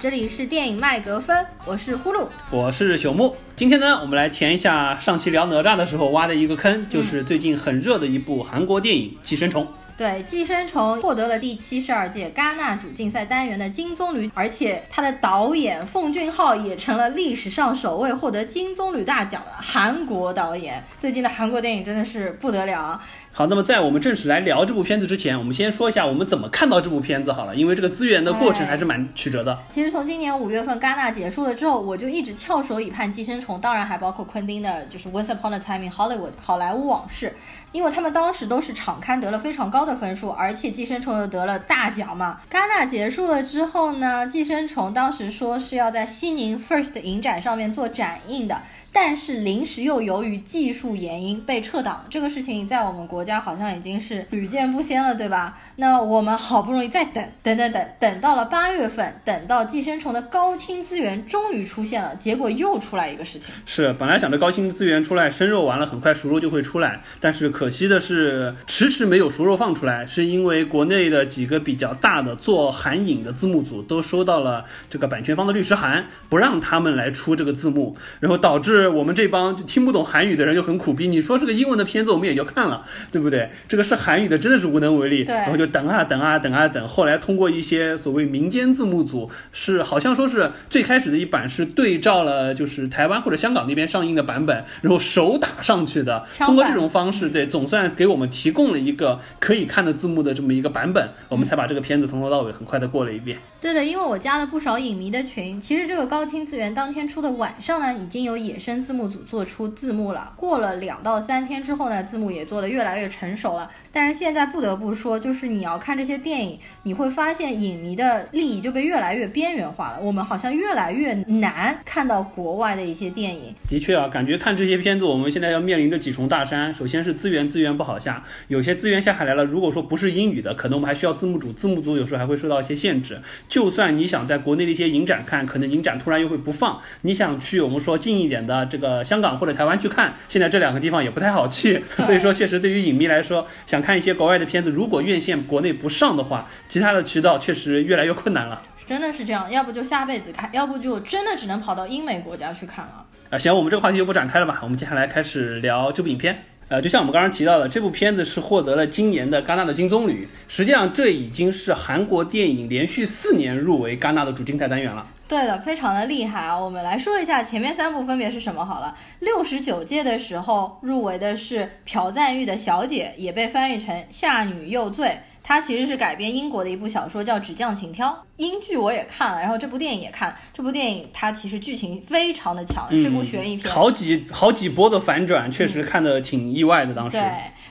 这里是电影麦格芬，我是呼噜，我是朽木。今天呢，我们来填一下上期聊哪吒的时候挖的一个坑，就是最近很热的一部韩国电影《寄生虫》。对，《寄生虫》获得了第七十二届戛纳主竞赛单元的金棕榈，而且它的导演奉俊昊也成了历史上首位获得金棕榈大奖的韩国导演。最近的韩国电影真的是不得了。好，那么在我们正式来聊这部片子之前，我们先说一下我们怎么看到这部片子好了，因为这个资源的过程还是蛮曲折的。其实从今年五月份戛纳结束了之后，我就一直翘首以盼《寄生虫》，当然还包括昆汀的，就是《Once Upon a Time in Hollywood》好莱坞往事，因为他们当时都是场刊得了非常高的分数，而且《寄生虫》又得了大奖嘛。戛纳结束了之后呢，《寄生虫》当时说是要在西宁 First 影展上面做展映的。但是临时又由于技术原因被撤档，这个事情在我们国家好像已经是屡见不鲜了，对吧？那我们好不容易再等等等等，等到了八月份，等到寄生虫的高清资源终于出现了，结果又出来一个事情。是，本来想着高清资源出来，生肉完了很快熟肉就会出来，但是可惜的是迟迟没有熟肉放出来，是因为国内的几个比较大的做韩影的字幕组都收到了这个版权方的律师函，不让他们来出这个字幕，然后导致。是我们这帮就听不懂韩语的人就很苦逼。你说是个英文的片子，我们也就看了，对不对？这个是韩语的，真的是无能为力。对，然后就等啊等啊等啊等。后来通过一些所谓民间字幕组，是好像说是最开始的一版是对照了就是台湾或者香港那边上映的版本，然后手打上去的。通过这种方式，对，总算给我们提供了一个可以看的字幕的这么一个版本，我们才把这个片子从头到尾很快的过了一遍。对的，因为我加了不少影迷的群，其实这个高清资源当天出的晚上呢，已经有野生字幕组做出字幕了。过了两到三天之后呢，字幕也做得越来越成熟了。但是现在不得不说，就是你要看这些电影，你会发现影迷的利益就被越来越边缘化了。我们好像越来越难看到国外的一些电影。的确啊，感觉看这些片子，我们现在要面临着几重大山。首先是资源，资源不好下，有些资源下下来了，如果说不是英语的，可能我们还需要字幕组，字幕组有时候还会受到一些限制。就算你想在国内的一些影展看，可能影展突然又会不放。你想去我们说近一点的这个香港或者台湾去看，现在这两个地方也不太好去。所以说，确实对于影迷来说，想。看一些国外的片子，如果院线国内不上的话，其他的渠道确实越来越困难了。真的是这样，要不就下辈子看，要不就真的只能跑到英美国家去看了。啊，行，我们这个话题就不展开了吧。我们接下来开始聊这部影片。呃，就像我们刚刚提到的，这部片子是获得了今年的戛纳的金棕榈。实际上，这已经是韩国电影连续四年入围戛纳的主竞赛单元了。对的，非常的厉害啊！我们来说一下前面三部分别是什么好了。六十九届的时候入围的是朴赞玉的《小姐》，也被翻译成《夏女又醉》。它其实是改编英国的一部小说，叫《纸匠情挑》。英剧我也看了，然后这部电影也看。这部电影它其实剧情非常的强，是部悬疑片。好几好几波的反转，确实看的挺意外的。当时。对。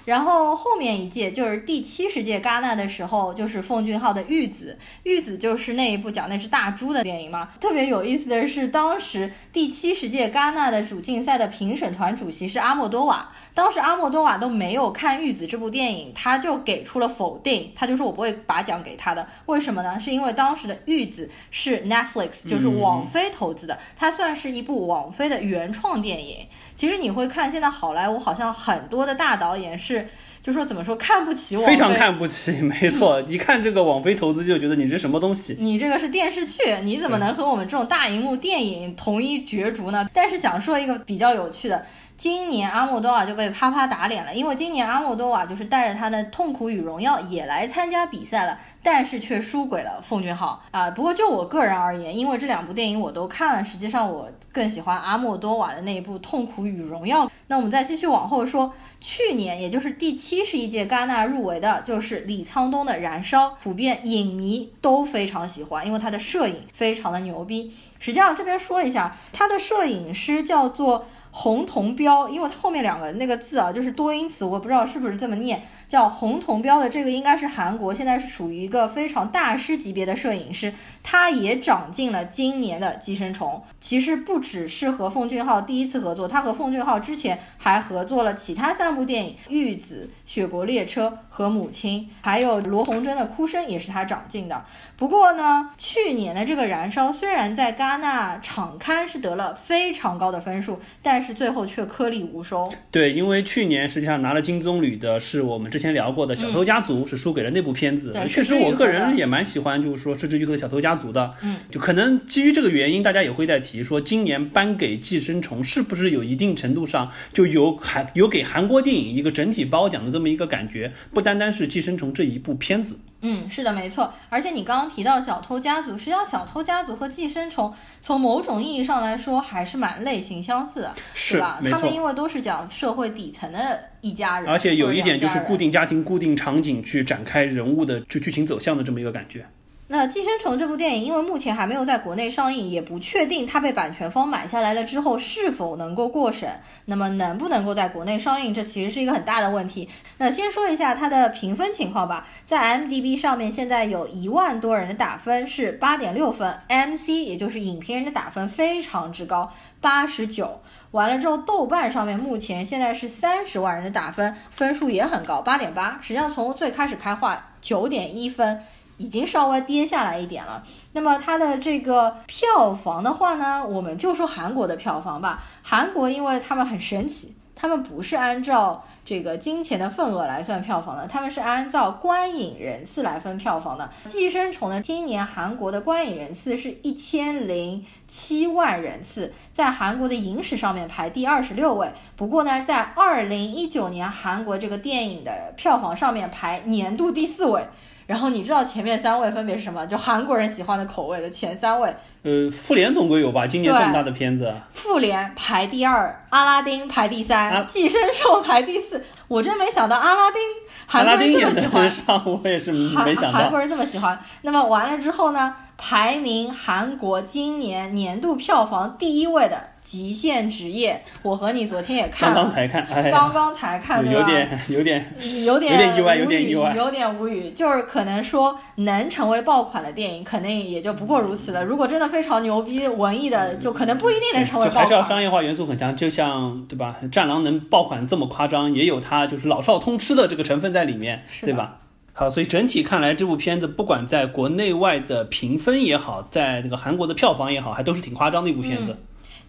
然后后面一届就是第七十届戛纳的时候，就是奉俊昊的《玉子》，《玉子》就是那一部讲那只大猪的电影嘛。特别有意思的是，当时第七十届戛纳的主竞赛的评审团主席是阿莫多瓦，当时阿莫多瓦都没有看《玉子》这部电影，他就给出了否定，他就说我不会把奖给他的。为什么呢？是因为当时的《玉子》是 Netflix，就是网飞投资的，它算是一部网飞的原创电影。其实你会看，现在好莱坞好像很多的大导演是，就说怎么说看不起我，非常看不起，没错。一看这个网飞投资，就觉得你是什么东西？你这个是电视剧，你怎么能和我们这种大荧幕电影同一角逐呢？但是想说一个比较有趣的。今年阿莫多瓦就被啪啪打脸了，因为今年阿莫多瓦就是带着他的《痛苦与荣耀》也来参加比赛了，但是却输给了奉俊昊啊。不过就我个人而言，因为这两部电影我都看了，实际上我更喜欢阿莫多瓦的那一部《痛苦与荣耀》。那我们再继续往后说，去年也就是第七十一届戛纳入围的就是李沧东的《燃烧》，普遍影迷都非常喜欢，因为他的摄影非常的牛逼。实际上这边说一下，他的摄影师叫做。红铜标，因为它后面两个那个字啊，就是多音词，我不知道是不是这么念。叫红铜标的这个应该是韩国，现在是属于一个非常大师级别的摄影师，他也长进了今年的寄生虫。其实不只是和奉俊昊第一次合作，他和奉俊昊之前还合作了其他三部电影《玉子》《雪国列车》和《母亲》，还有罗红珍的《哭声》也是他长进的。不过呢，去年的这个《燃烧》虽然在戛纳场刊是得了非常高的分数，但是最后却颗粒无收。对，因为去年实际上拿了金棕榈的是我们这。之前聊过的《小偷家族》是输给了那部片子。对确实，我个人也蛮喜欢，就是说《失之愈合的小偷家族》的。嗯，就可能基于这个原因，大家也会在提说，今年颁给《寄生虫》是不是有一定程度上就有韩有给韩国电影一个整体褒奖的这么一个感觉，不单单是《寄生虫》这一部片子。嗯，是的，没错。而且你刚刚提到《小偷家族》，实际上《小偷家族》和《寄生虫》从某种意义上来说还是蛮类型相似的，是吧？他们因为都是讲社会底层的一家人，而且有一点就是固定家庭、固定场景去展开人物的就剧情走向的这么一个感觉。那《寄生虫》这部电影，因为目前还没有在国内上映，也不确定它被版权方买下来了之后是否能够过审。那么能不能够在国内上映，这其实是一个很大的问题。那先说一下它的评分情况吧，在 M D B 上面现在有一万多人的打分是八点六分，MC 也就是影评人的打分非常之高，八十九。完了之后，豆瓣上面目前现在是三十万人的打分，分数也很高，八点八。实际上从最开始开画九点一分。已经稍微跌下来一点了。那么它的这个票房的话呢，我们就说韩国的票房吧。韩国因为他们很神奇，他们不是按照这个金钱的份额来算票房的，他们是按照观影人次来分票房的。寄生虫呢，今年韩国的观影人次是一千零七万人次，在韩国的影史上面排第二十六位。不过呢，在二零一九年韩国这个电影的票房上面排年度第四位。然后你知道前面三位分别是什么？就韩国人喜欢的口味的前三位，呃，复联总归有吧？今年这么大的片子，复联排第二，阿拉丁排第三，啊寄生兽排第四。我真没想到阿拉丁韩国人阿拉丁也这么喜欢，上，我也是没想到。韩国人这么喜欢。那么完了之后呢？排名韩国今年年度票房第一位的《极限职业》，我和你昨天也看了，刚刚才看，哎，刚刚才看，有点有点有点有点意外无有点语意外有点无语。就是可能说能成为爆款的电影，肯定也就不过如此了。如果真的非常牛逼文艺的，就可能不一定能成为爆款。还是要商业化元素很强，就像对吧？战狼能爆款这么夸张，也有它就是老少通吃的这个成分在里面，对吧？好，所以整体看来，这部片子不管在国内外的评分也好，在这个韩国的票房也好，还都是挺夸张的一部片子。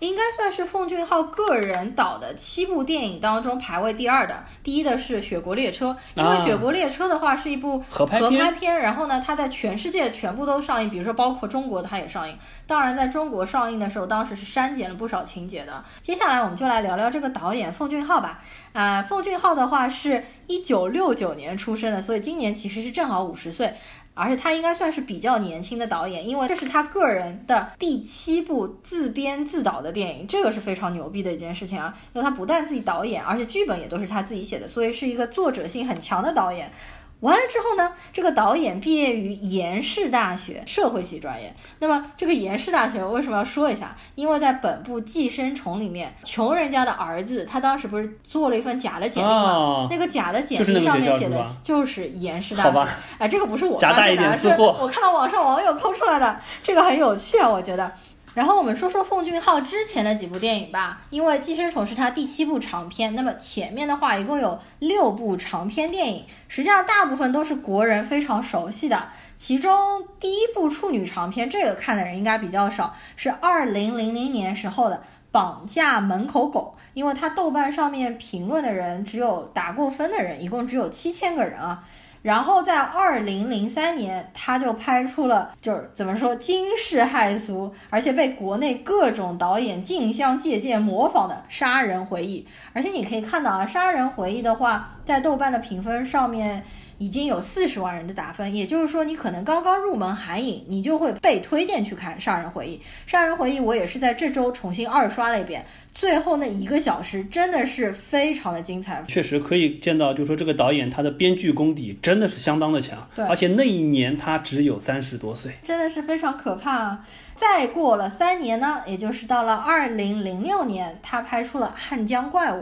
应该算是奉俊昊个人导的七部电影当中排位第二的。第一的是《雪国列车》，因为啊《雪国列车》的话是一部合拍片片，然后呢，它在全世界全部都上映，比如说包括中国它也上映。当然，在中国上映的时候，当时是删减了不少情节的。接下来我们就来聊聊这个导演奉俊昊吧。啊、奉俊昊的话是一九六九年出生的，所以今年其实是正好五十岁。而且他应该算是比较年轻的导演，因为这是他个人的第七部自编自导的电影，这个是非常牛逼的一件事情啊！因为他不但自己导演，而且剧本也都是他自己写的，所以是一个作者性很强的导演。完了之后呢，这个导演毕业于延世大学社会系专业。那么这个延世大学为什么要说一下？因为在本部《寄生虫》里面，穷人家的儿子他当时不是做了一份假的简历吗？哦，那个假的简历上面写的就是延世大学好吧，哎，这个不是我发现的啊，这点私货 我看到网上网友抠出来的，这个很有趣啊，我觉得。然后我们说说奉俊昊之前的几部电影吧，因为《寄生虫》是他第七部长片，那么前面的话一共有六部长片电影，实际上大部分都是国人非常熟悉的。其中第一部处女长片，这个看的人应该比较少，是二零零零年时候的《绑架门口狗》，因为它豆瓣上面评论的人只有打过分的人，一共只有七千个人啊。然后在二零零三年，他就拍出了就是怎么说惊世骇俗，而且被国内各种导演竞相借鉴模仿的《杀人回忆》。而且你可以看到啊，《杀人回忆》的话，在豆瓣的评分上面已经有四十万人的打分，也就是说你可能刚刚入门韩影，你就会被推荐去看《杀人回忆》。《杀人回忆》我也是在这周重新二刷了一遍，最后那一个小时真的是非常的精彩。确实可以见到，就是说这个导演他的编剧功底真的是相当的强，对而且那一年他只有三十多岁。真的是非常可怕啊！再过了三年呢，也就是到了二零零六年，他拍出了《汉江怪物》。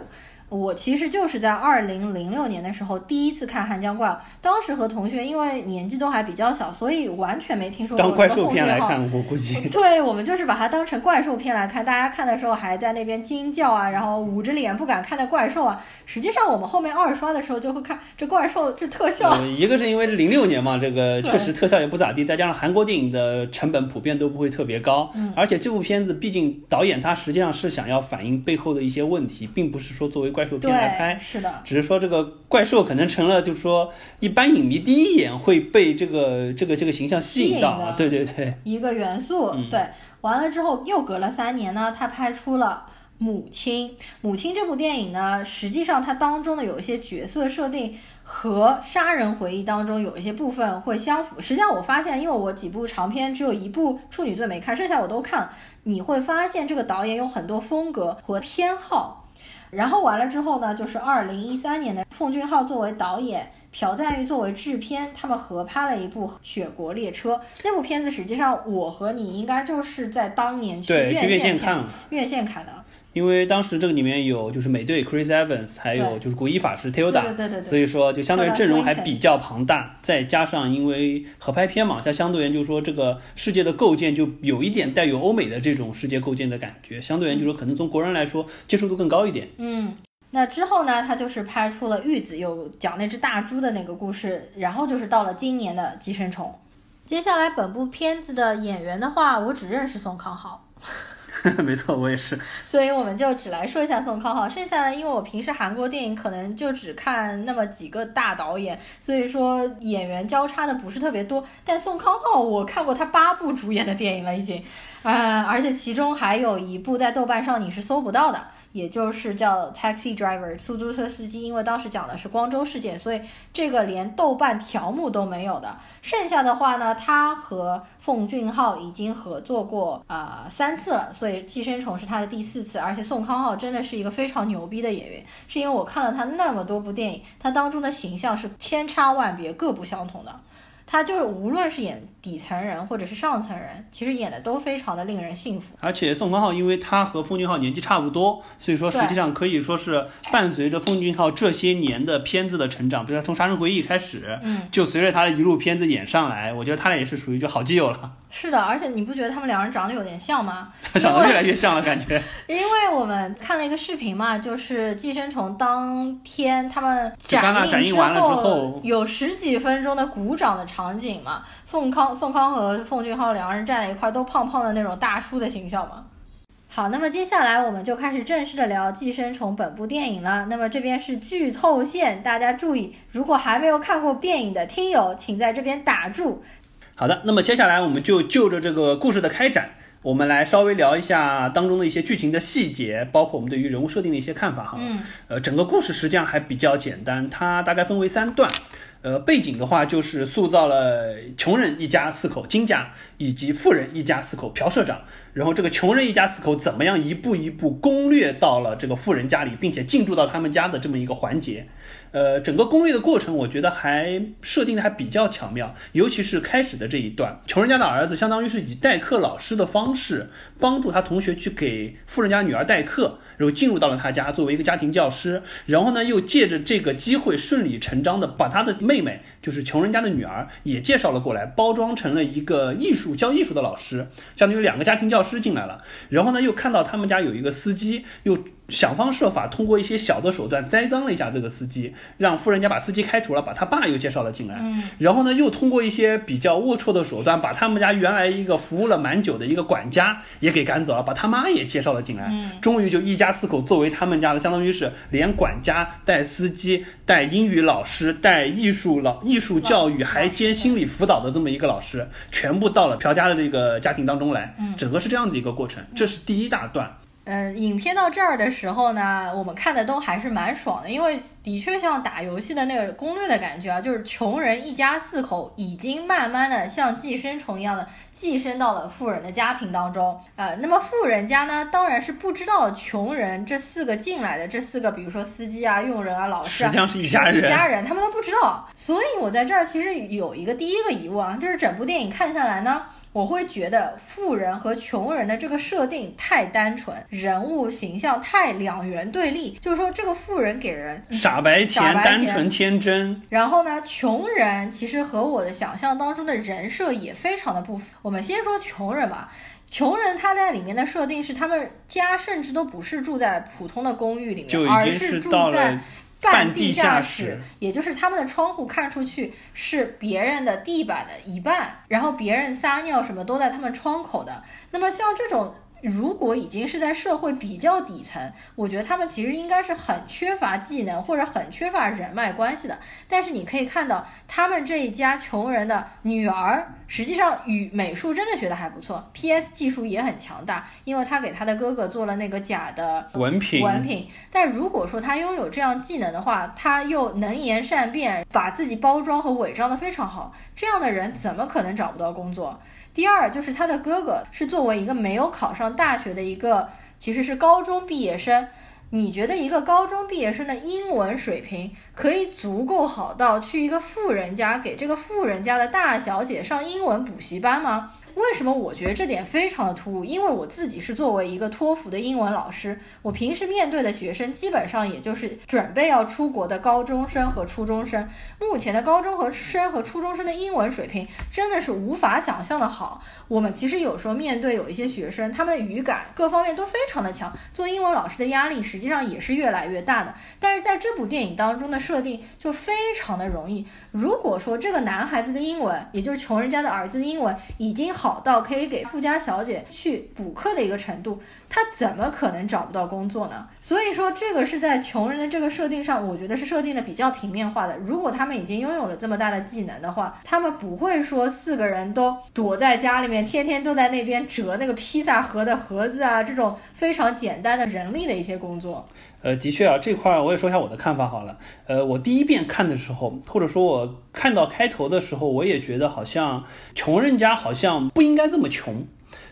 我其实就是在二零零六年的时候第一次看《寒江怪物》，当时和同学因为年纪都还比较小，所以完全没听说过当怪兽片来看，我估计。对我们就是把它当成怪兽片来看，大家看的时候还在那边惊叫啊，然后捂着脸不敢看的怪兽啊。实际上我们后面二刷的时候就会看这怪兽这特效，呃，一个是因为零六年嘛，这个确实特效也不咋地，再加上韩国电影的成本普遍都不会特别高，嗯。而且这部片子毕竟导演他实际上是想要反映背后的一些问题，并不是说作为怪兽片来拍，是的，只是说这个怪兽可能成了，就是说一般影迷第一眼会被这个这个这个形象吸引到啊，对对对，一个元素，对，完了之后又隔了三年呢，他拍出了。母亲，母亲这部电影呢，实际上它当中的有一些角色设定和《杀人回忆》当中有一些部分会相符。实际上我发现，因为我几部长片只有一部《处女座》没看，剩下我都看了。你会发现这个导演有很多风格和偏好。然后完了之后呢，就是二零一三年的奉俊昊作为导演，朴赞郁作为制片，他们合拍了一部《雪国列车》。那部片子实际上我和你应该就是在当年去院线看，院线看的。因为当时这个里面有就是美队 Chris Evans，还有就是古一法师 Tilda，对对对，所以说就相对阵容还比较庞大，再加上因为合拍片嘛，它相对而言就是说这个世界的构建就有一点带有欧美的这种世界构建的感觉，相对而言就是说可能从国人来说接受度更高一点。嗯，那之后呢，他就是拍出了玉子，有讲那只大猪的那个故事，然后就是到了今年的寄生虫。接下来本部片子的演员的话，我只认识宋康昊。没错，我也是。所以我们就只来说一下宋康昊，剩下的因为我平时韩国电影可能就只看那么几个大导演，所以说演员交叉的不是特别多。但宋康昊我看过他八部主演的电影了已经，啊，而且其中还有一部在豆瓣上你是搜不到的。也就是叫 taxi driver 出租车司机，因为当时讲的是光州事件，所以这个连豆瓣条目都没有的。剩下的话呢，他和奉俊昊已经合作过啊三次了，所以寄生虫是他的第四次。而且宋康昊真的是一个非常牛逼的演员，是因为我看了他那么多部电影，他当中的形象是千差万别、各不相同的。他就是无论是演底层人或者是上层人，其实演的都非常的令人信服。而且宋康昊，因为他和奉俊昊年纪差不多，所以说实际上可以说是伴随着奉俊昊这些年的片子的成长，比如他从《杀人回忆》开始，嗯，就随着他的一路片子演上来，我觉得他俩也是属于就好基友了。是的，而且你不觉得他们两人长得有点像吗？长得越来越像了，感觉。因为我们看了一个视频嘛，就是《寄生虫》当天他们展映之后，有十几分钟的鼓掌的场景嘛。宋康、宋康和奉俊昊两个人站在一块，都胖胖的那种大叔的形象嘛。好，那么接下来我们就开始正式的聊《寄生虫》本部电影了。那么这边是剧透线，大家注意，如果还没有看过电影的听友，请在这边打住。好的，那么接下来我们就就着这个故事的开展，我们来稍微聊一下当中的一些剧情的细节，包括我们对于人物设定的一些看法哈。嗯，呃，整个故事实际上还比较简单，它大概分为三段。呃，背景的话就是塑造了穷人一家四口金家，以及富人一家四口朴社长。然后这个穷人一家四口怎么样一步一步攻略到了这个富人家里，并且进驻到他们家的这么一个环节。呃，整个攻略的过程，我觉得还设定的还比较巧妙，尤其是开始的这一段，穷人家的儿子相当于是以代课老师的方式帮助他同学去给富人家女儿代课，然后进入到了他家作为一个家庭教师，然后呢又借着这个机会顺理成章的把他的妹妹，就是穷人家的女儿也介绍了过来，包装成了一个艺术教艺术的老师，相当于两个家庭教师进来了，然后呢又看到他们家有一个司机又。想方设法通过一些小的手段栽赃了一下这个司机，让富人家把司机开除了，把他爸又介绍了进来。嗯，然后呢，又通过一些比较龌龊的手段，把他们家原来一个服务了蛮久的一个管家也给赶走了，把他妈也介绍了进来。嗯，终于就一家四口作为他们家的，相当于是连管家带司机带英语老师带艺术老艺术教育还兼心理辅导的这么一个老师，全部到了朴家的这个家庭当中来。嗯，整个是这样子一个过程，这是第一大段。嗯，影片到这儿的时候呢，我们看的都还是蛮爽的，因为的确像打游戏的那个攻略的感觉啊，就是穷人一家四口已经慢慢的像寄生虫一样的寄生到了富人的家庭当中啊。那么富人家呢，当然是不知道穷人这四个进来的这四个，比如说司机啊、佣人啊、老师啊，实际上是一家人，一家人，他们都不知道。所以我在这儿其实有一个第一个疑问啊，就是整部电影看下来呢。我会觉得富人和穷人的这个设定太单纯，人物形象太两元对立。就是说，这个富人给人傻白甜、单纯天真，然后呢，穷人其实和我的想象当中的人设也非常的不符。我们先说穷人吧，穷人他在里面的设定是，他们家甚至都不是住在普通的公寓里面，而是住在。半地下室，也就是他们的窗户看出去是别人的地板的一半，然后别人撒尿什么都在他们窗口的。那么像这种如果已经是在社会比较底层，我觉得他们其实应该是很缺乏技能或者很缺乏人脉关系的。但是你可以看到，他们这一家穷人的女儿，实际上语美术真的学的还不错，PS 技术也很强大，因为他给他的哥哥做了那个假的文凭。文凭。但如果说他拥有这样技能的话，他又能言善辩，把自己包装和伪装的非常好，这样的人怎么可能找不到工作？第二就是他的哥哥是作为一个没有考上大学的一个，其实是高中毕业生。你觉得一个高中毕业生的英文水平可以足够好到去一个富人家给这个富人家的大小姐上英文补习班吗？为什么我觉得这点非常的突兀？因为我自己是作为一个托福的英文老师，我平时面对的学生基本上也就是准备要出国的高中生和初中生。目前的高中和生和初中生的英文水平真的是无法想象的好。我们其实有时候面对有一些学生，他们的语感各方面都非常的强，做英文老师的压力实际上也是越来越大的。但是在这部电影当中的设定就非常的容易。如果说这个男孩子的英文，也就是穷人家的儿子的英文已经好。好到可以给富家小姐去补课的一个程度，他怎么可能找不到工作呢？所以说，这个是在穷人的这个设定上，我觉得是设定的比较平面化的。如果他们已经拥有了这么大的技能的话，他们不会说四个人都躲在家里面，天天都在那边折那个披萨盒的盒子啊，这种非常简单的人力的一些工作。呃，的确啊，这块我也说一下我的看法好了。呃，我第一遍看的时候，或者说我看到开头的时候，我也觉得好像穷人家好像不应该这么穷。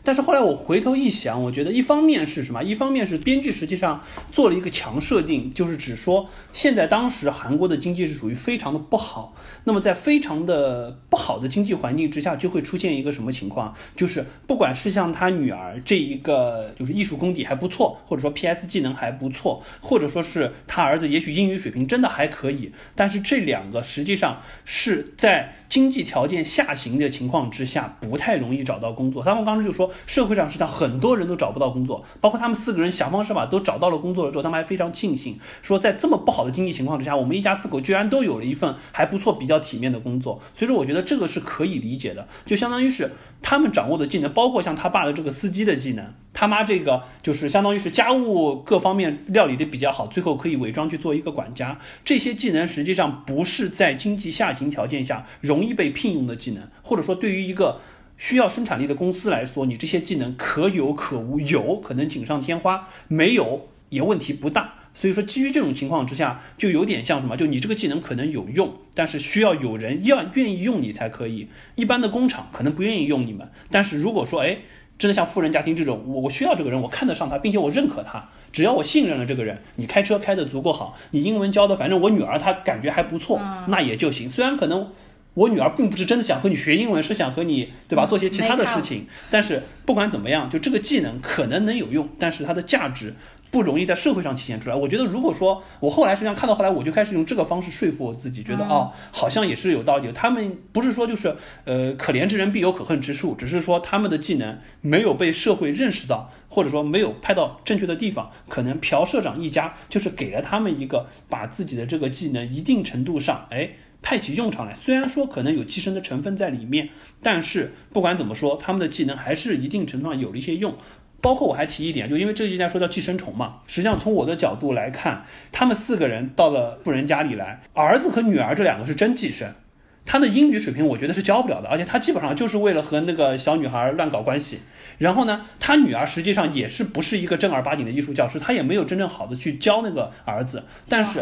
但是后来我回头一想，我觉得一方面是什么？一方面是编剧实际上做了一个强设定，就是只说现在当时韩国的经济是属于非常的不好。那么在非常的不好的经济环境之下，就会出现一个什么情况？就是不管是像他女儿这一个，就是艺术功底还不错，或者说 PS 技能还不错，或者说是他儿子也许英语水平真的还可以，但是这两个实际上是在。经济条件下行的情况之下，不太容易找到工作。他们当时就说，社会上实际上很多人都找不到工作，包括他们四个人想方设法都找到了工作了之后，他们还非常庆幸，说在这么不好的经济情况之下，我们一家四口居然都有了一份还不错、比较体面的工作。所以说，我觉得这个是可以理解的，就相当于是他们掌握的技能，包括像他爸的这个司机的技能。他妈这个就是相当于是家务各方面料理的比较好，最后可以伪装去做一个管家。这些技能实际上不是在经济下行条件下容易被聘用的技能，或者说对于一个需要生产力的公司来说，你这些技能可有可无，有可能锦上添花，没有也问题不大。所以说，基于这种情况之下，就有点像什么？就你这个技能可能有用，但是需要有人要愿意用你才可以。一般的工厂可能不愿意用你们，但是如果说哎。真的像富人家庭这种，我我需要这个人，我看得上他，并且我认可他。只要我信任了这个人，你开车开得足够好，你英文教的，反正我女儿她感觉还不错，那也就行。虽然可能我女儿并不是真的想和你学英文，是想和你对吧做些其他的事情，但是不管怎么样，就这个技能可能能有用，但是它的价值。不容易在社会上体现出来。我觉得，如果说我后来实际上看到后来，我就开始用这个方式说服我自己，觉得哦，好像也是有道理。他们不是说就是呃，可怜之人必有可恨之处，只是说他们的技能没有被社会认识到，或者说没有派到正确的地方。可能朴社长一家就是给了他们一个把自己的这个技能一定程度上哎派起用场来。虽然说可能有寄生的成分在里面，但是不管怎么说，他们的技能还是一定程度上有了一些用。包括我还提一点，就因为这个现在说叫寄生虫嘛，实际上从我的角度来看，他们四个人到了富人家里来，儿子和女儿这两个是真寄生，他的英语水平我觉得是教不了的，而且他基本上就是为了和那个小女孩乱搞关系。然后呢，他女儿实际上也是不是一个正儿八经的艺术教师，他也没有真正好的去教那个儿子。但是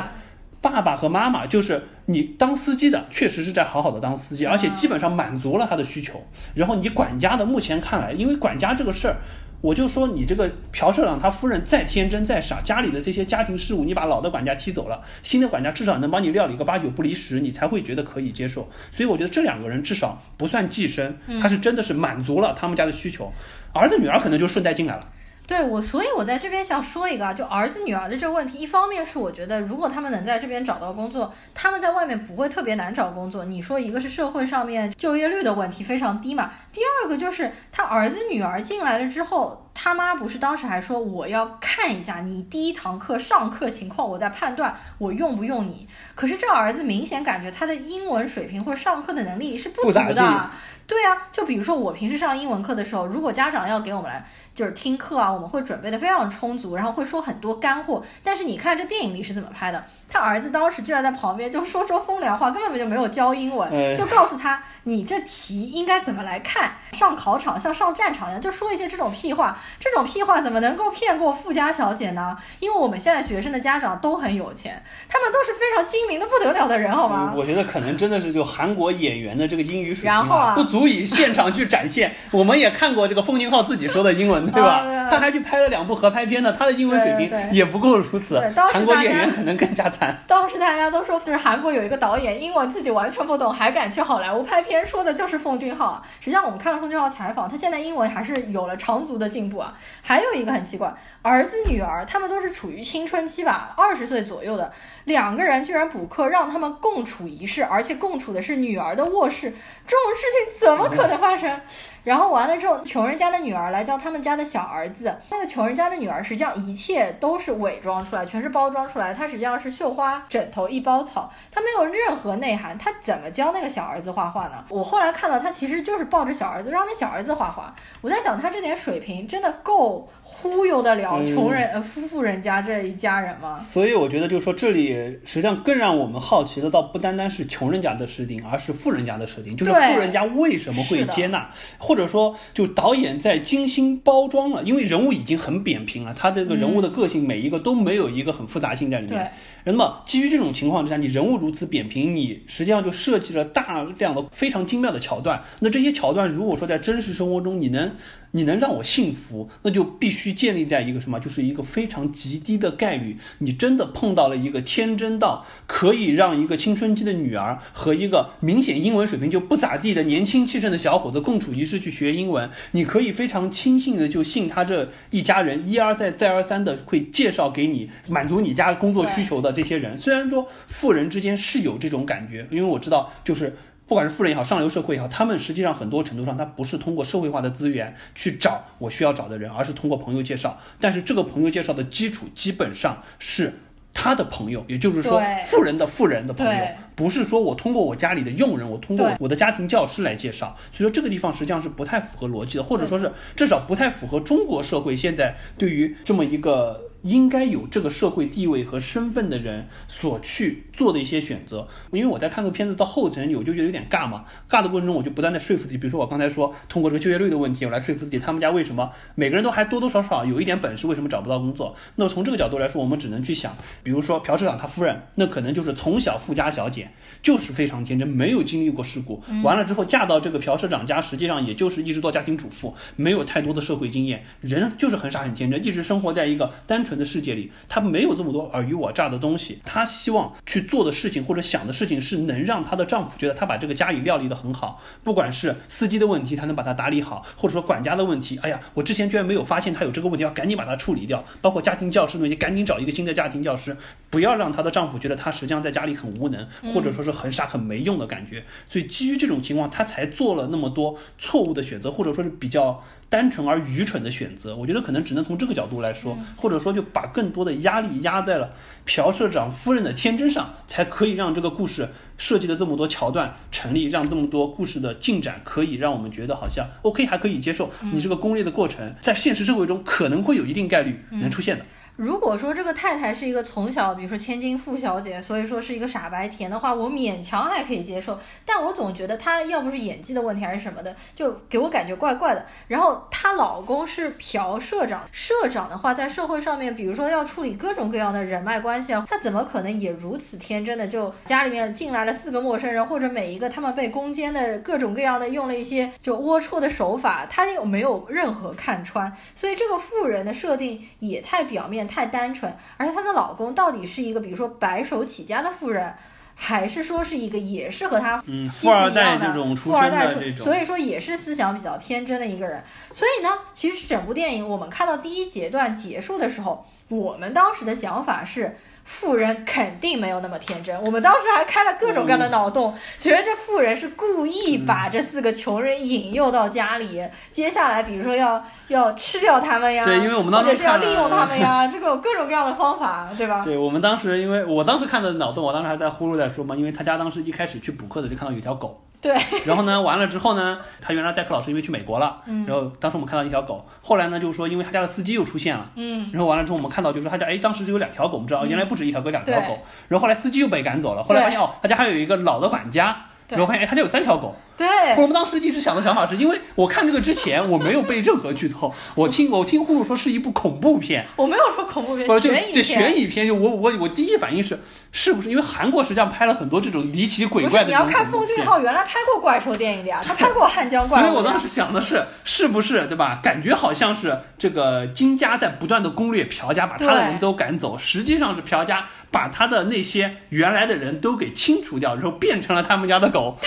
爸爸和妈妈就是你当司机的，确实是在好好的当司机，而且基本上满足了他的需求。然后你管家的，目前看来，因为管家这个事儿。我就说你这个朴社长他夫人再天真再傻，家里的这些家庭事务，你把老的管家踢走了，新的管家至少能帮你料理个八九不离十，你才会觉得可以接受。所以我觉得这两个人至少不算寄生，他是真的是满足了他们家的需求，儿子女儿可能就顺带进来了。对我，所以我在这边想说一个啊，就儿子女儿的这个问题。一方面是我觉得，如果他们能在这边找到工作，他们在外面不会特别难找工作。你说一个是社会上面就业率的问题非常低嘛？第二个就是他儿子女儿进来了之后，他妈不是当时还说我要。看一下你第一堂课上课情况，我再判断我用不用你。可是这儿子明显感觉他的英文水平或者上课的能力是不足的。对啊，就比如说我平时上英文课的时候，如果家长要给我们来就是听课啊，我们会准备的非常充足，然后会说很多干货。但是你看这电影里是怎么拍的？他儿子当时居然在旁边就说说风凉话，根本就没有教英文，就告诉他。你这题应该怎么来看？上考场像上战场一样，就说一些这种屁话。这种屁话怎么能够骗过富家小姐呢？因为我们现在学生的家长都很有钱，他们都是非常精明的不得了的人，好吗？我觉得可能真的是就韩国演员的这个英语水平啊，不足以现场去展现。我们也看过这个奉俊昊自己说的英文，对吧？他还去拍了两部合拍片呢，他的英文水平也不够如此。韩国演员可能更加惨。当时大家都说，就是韩国有一个导演英文自己完全不懂，还敢去好莱坞拍片。别人说的就是奉俊昊啊，实际上我们看了奉俊昊采访，他现在英文还是有了长足的进步啊。还有一个很奇怪，儿子女儿他们都是处于青春期吧，二十岁左右的两个人居然补课让他们共处一室，而且共处的是女儿的卧室，这种事情怎么可能发生？然后完了之后，穷人家的女儿来教他们家的小儿子。那个穷人家的女儿实际上一切都是伪装出来，全是包装出来。她实际上是绣花枕头一包草，她没有任何内涵。她怎么教那个小儿子画画呢？我后来看到，她其实就是抱着小儿子让那小儿子画画。我在想，她这点水平真的够忽悠得了穷人呃夫妇人家这一家人吗？所以我觉得，就是说这里实际上更让我们好奇的，倒不单单是穷人家的设定，而是富人家的设定，就是富人家为什么会接纳或。或者说，就导演在精心包装了，因为人物已经很扁平了，他这个人物的个性每一个都没有一个很复杂性在里面。那么基于这种情况之下，你人物如此扁平，你实际上就设计了大量的非常精妙的桥段。那这些桥段如果说在真实生活中你能。你能让我信服，那就必须建立在一个什么，就是一个非常极低的概率，你真的碰到了一个天真到可以让一个青春期的女儿和一个明显英文水平就不咋地的年轻气盛的小伙子共处一室去学英文，你可以非常轻信的就信他这一家人一而再再而三的会介绍给你满足你家工作需求的这些人。虽然说富人之间是有这种感觉，因为我知道就是。不管是富人也好，上流社会也好，他们实际上很多程度上，他不是通过社会化的资源去找我需要找的人，而是通过朋友介绍。但是这个朋友介绍的基础基本上是他的朋友，也就是说，富人的富人的朋友，不是说我通过我家里的佣人，我通过我的家庭教师来介绍。所以说这个地方实际上是不太符合逻辑的，或者说是至少不太符合中国社会现在对于这么一个。应该有这个社会地位和身份的人所去做的一些选择，因为我在看这个片子到后程，我就觉得有点尬嘛。尬的过程中，我就不断的说服自己，比如说我刚才说通过这个就业率的问题，我来说服自己，他们家为什么每个人都还多多少少有一点本事，为什么找不到工作？那从这个角度来说，我们只能去想，比如说朴社长他夫人，那可能就是从小富家小姐，就是非常天真，没有经历过事故，完了之后嫁到这个朴社长家，实际上也就是一直做家庭主妇，没有太多的社会经验，人就是很傻很天真，一直生活在一个单纯。的世界里，他没有这么多尔虞我诈的东西。她希望去做的事情或者想的事情，是能让她的丈夫觉得她把这个家里料理得很好。不管是司机的问题，她能把它打理好，或者说管家的问题，哎呀，我之前居然没有发现她有这个问题，要赶紧把它处理掉。包括家庭教师那些，赶紧找一个新的家庭教师，不要让她的丈夫觉得她实际上在家里很无能，或者说是很傻很没用的感觉。所以基于这种情况，他才做了那么多错误的选择，或者说是比较。单纯而愚蠢的选择，我觉得可能只能从这个角度来说，或者说就把更多的压力压在了朴社长夫人的天真上，才可以让这个故事设计的这么多桥段成立，让这么多故事的进展可以让我们觉得好像 OK 还可以接受。你这个攻略的过程，在现实社会中可能会有一定概率能出现的。如果说这个太太是一个从小，比如说千金富小姐，所以说是一个傻白甜的话，我勉强还可以接受。但我总觉得她要不是演技的问题还是什么的，就给我感觉怪怪的。然后她老公是朴社长，社长的话在社会上面，比如说要处理各种各样的人脉关系啊，他怎么可能也如此天真的就家里面进来了四个陌生人，或者每一个他们被攻坚的各种各样的用了一些就龌龊的手法，他又没有任何看穿。所以这个富人的设定也太表面。太单纯，而且她的老公到底是一个，比如说白手起家的富人，还是说是一个也是和他妻子一样的富二代这种，所以说也是思想比较天真的一个人。所以呢，其实整部电影我们看到第一阶段结束的时候，我们当时的想法是。富人肯定没有那么天真。我们当时还开了各种各样的脑洞，觉得这富人是故意把这四个穷人引诱到家里，接下来比如说要要吃掉他们呀，对，因为我们当时是要利用他们呀，这个有各种各样的方法，对吧？对我们当时，因为我当时看的脑洞，我当时还在呼噜在说嘛，因为他家当时一开始去补课的就看到有条狗，对，然后呢，完了之后呢，他原来代课老师因为去美国了，嗯然后当时我们看到一条狗，后来呢就是说因为他家的司机又出现了。嗯，然后完了之后，我们看到就是说他家，哎，当时就有两条狗，我们知道嗯原来不止一条狗，两条狗。然后后来司机又被赶走了，后来发现哦，他家还有一个老的管家，对然后发现哎，他家有三条狗。对，我们当时一直想的想法是因为我看这个之前我没有被任何剧透，我听我听呼噜说是一部恐怖片，我没有说恐怖片，不是悬疑对片。悬疑片，就我我我第一反应是是不是因为韩国实际上拍了很多这种离奇鬼，怪的你要看。奉俊昊原来拍过怪兽电影的呀，他拍过《汉江怪物》。所以我当时想的是，是不是对吧？感觉好像是这个金家在不断的攻略朴家，把他的人都赶走，实际上是朴家把他的那些原来的人都给清除掉，然后变成了他们家的狗。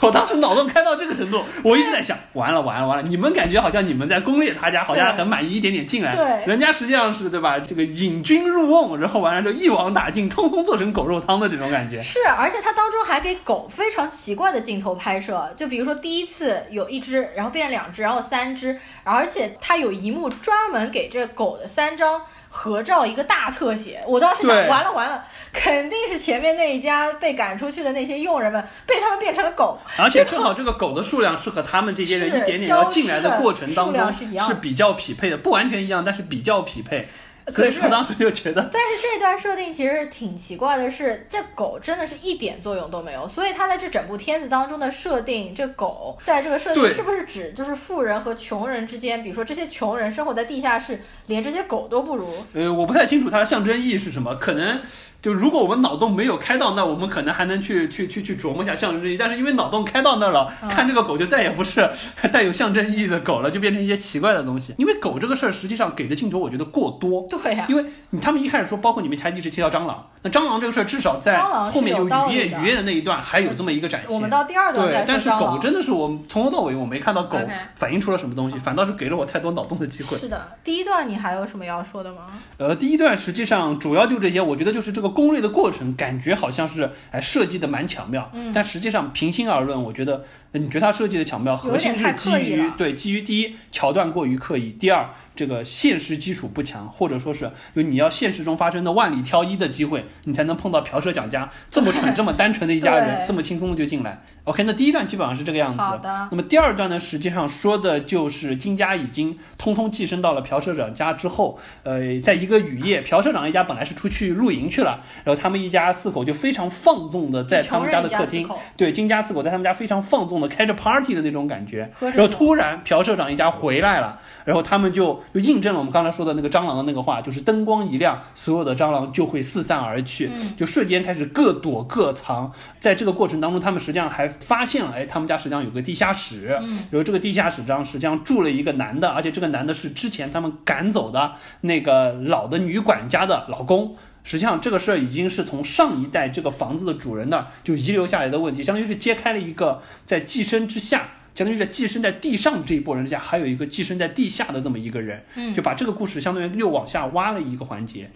我当时脑洞开到这个程度，我一直在想，完了完了完了！你们感觉好像你们在攻略他家，好像很满意，一点点进来，对人家实际上是对吧？这个引君入瓮，然后完了之后一网打尽，通通做成狗肉汤的这种感觉。是，而且他当中还给狗非常奇怪的镜头拍摄，就比如说第一次有一只，然后变成两只，然后三只，而且他有一幕专门给这狗的三张合照一个大特写。我当时想，完了完了，肯定是前面那一家被赶出去的那些佣人们被他们变成了狗。而且正好这个狗的数量是和他们这些人一点点要进来的过程当中是比较匹配的，不完全一样，但是比较匹配。所以可是说当时就觉得，但是这段设定其实挺奇怪的是，这狗真的是一点作用都没有，所以它在这整部片子当中的设定，这狗在这个设定是不是指就是富人和穷人之间，比如说这些穷人生活在地下室，连这些狗都不如，呃，我不太清楚它的象征意义是什么，可能。就如果我们脑洞没有开到那，我们可能还能去去去去琢磨一下象征意义。但是因为脑洞开到那儿了，嗯看这个狗就再也不是带有象征意义的狗了，就变成一些奇怪的东西。因为狗这个事儿，实际上给的镜头我觉得过多。对呀、因为你他们一开始说，包括你们台第十七条蟑螂，那蟑螂这个事儿，至少在后面有有道理的雨夜雨夜的那一段，还有这么一个展现。我们到第二段再，对但是。狗真的是我从头到尾我没看到狗反映出了什么东西，反倒是给了我太多脑洞的机会。是的，第一段你还有什么要说的吗？呃，第一段实际上主要就这些，我觉得就是这个攻略的过程，感觉好像是哎设计的蛮巧妙，嗯但实际上平心而论，我觉得呃你觉得它设计的巧妙，核心是基于对基于第一桥段过于刻意，第二这个现实基础不强，或者说是就你要现实中发生的万里挑一的机会，你才能碰到嫖舍蒋家这么蠢这么单纯的一家人，这么轻松的就进来。OK，那第一段基本上是这个样子。好的，那么第二段呢，实际上说的就是金家已经通通寄生到了朴社长家之后，呃，在一个雨夜，朴社长一家本来是出去露营去了，然后他们一家四口就非常放纵的在他们家的客厅。对，金家四口在他们家非常放纵的开着 party 的那种感觉，然后突然朴社长一家回来了，然后他们就就印证了我们刚才说的那个蟑螂的那个话，就是灯光一亮，所有的蟑螂就会四散而去，嗯。就瞬间开始各躲各藏。在这个过程当中，他们实际上还发现了，哎，他们家实际上有个地下室，嗯然后这个地下室上实际上住了一个男的，而且这个男的是之前他们赶走的那个老的女管家的老公。实际上，这个事儿已经是从上一代这个房子的主人那儿就遗留下来的问题，相当于是揭开了一个在寄生之下，相当于在寄生在地上这一波人之下，还有一个寄生在地下的这么一个人，嗯就把这个故事相当于又往下挖了一个环节。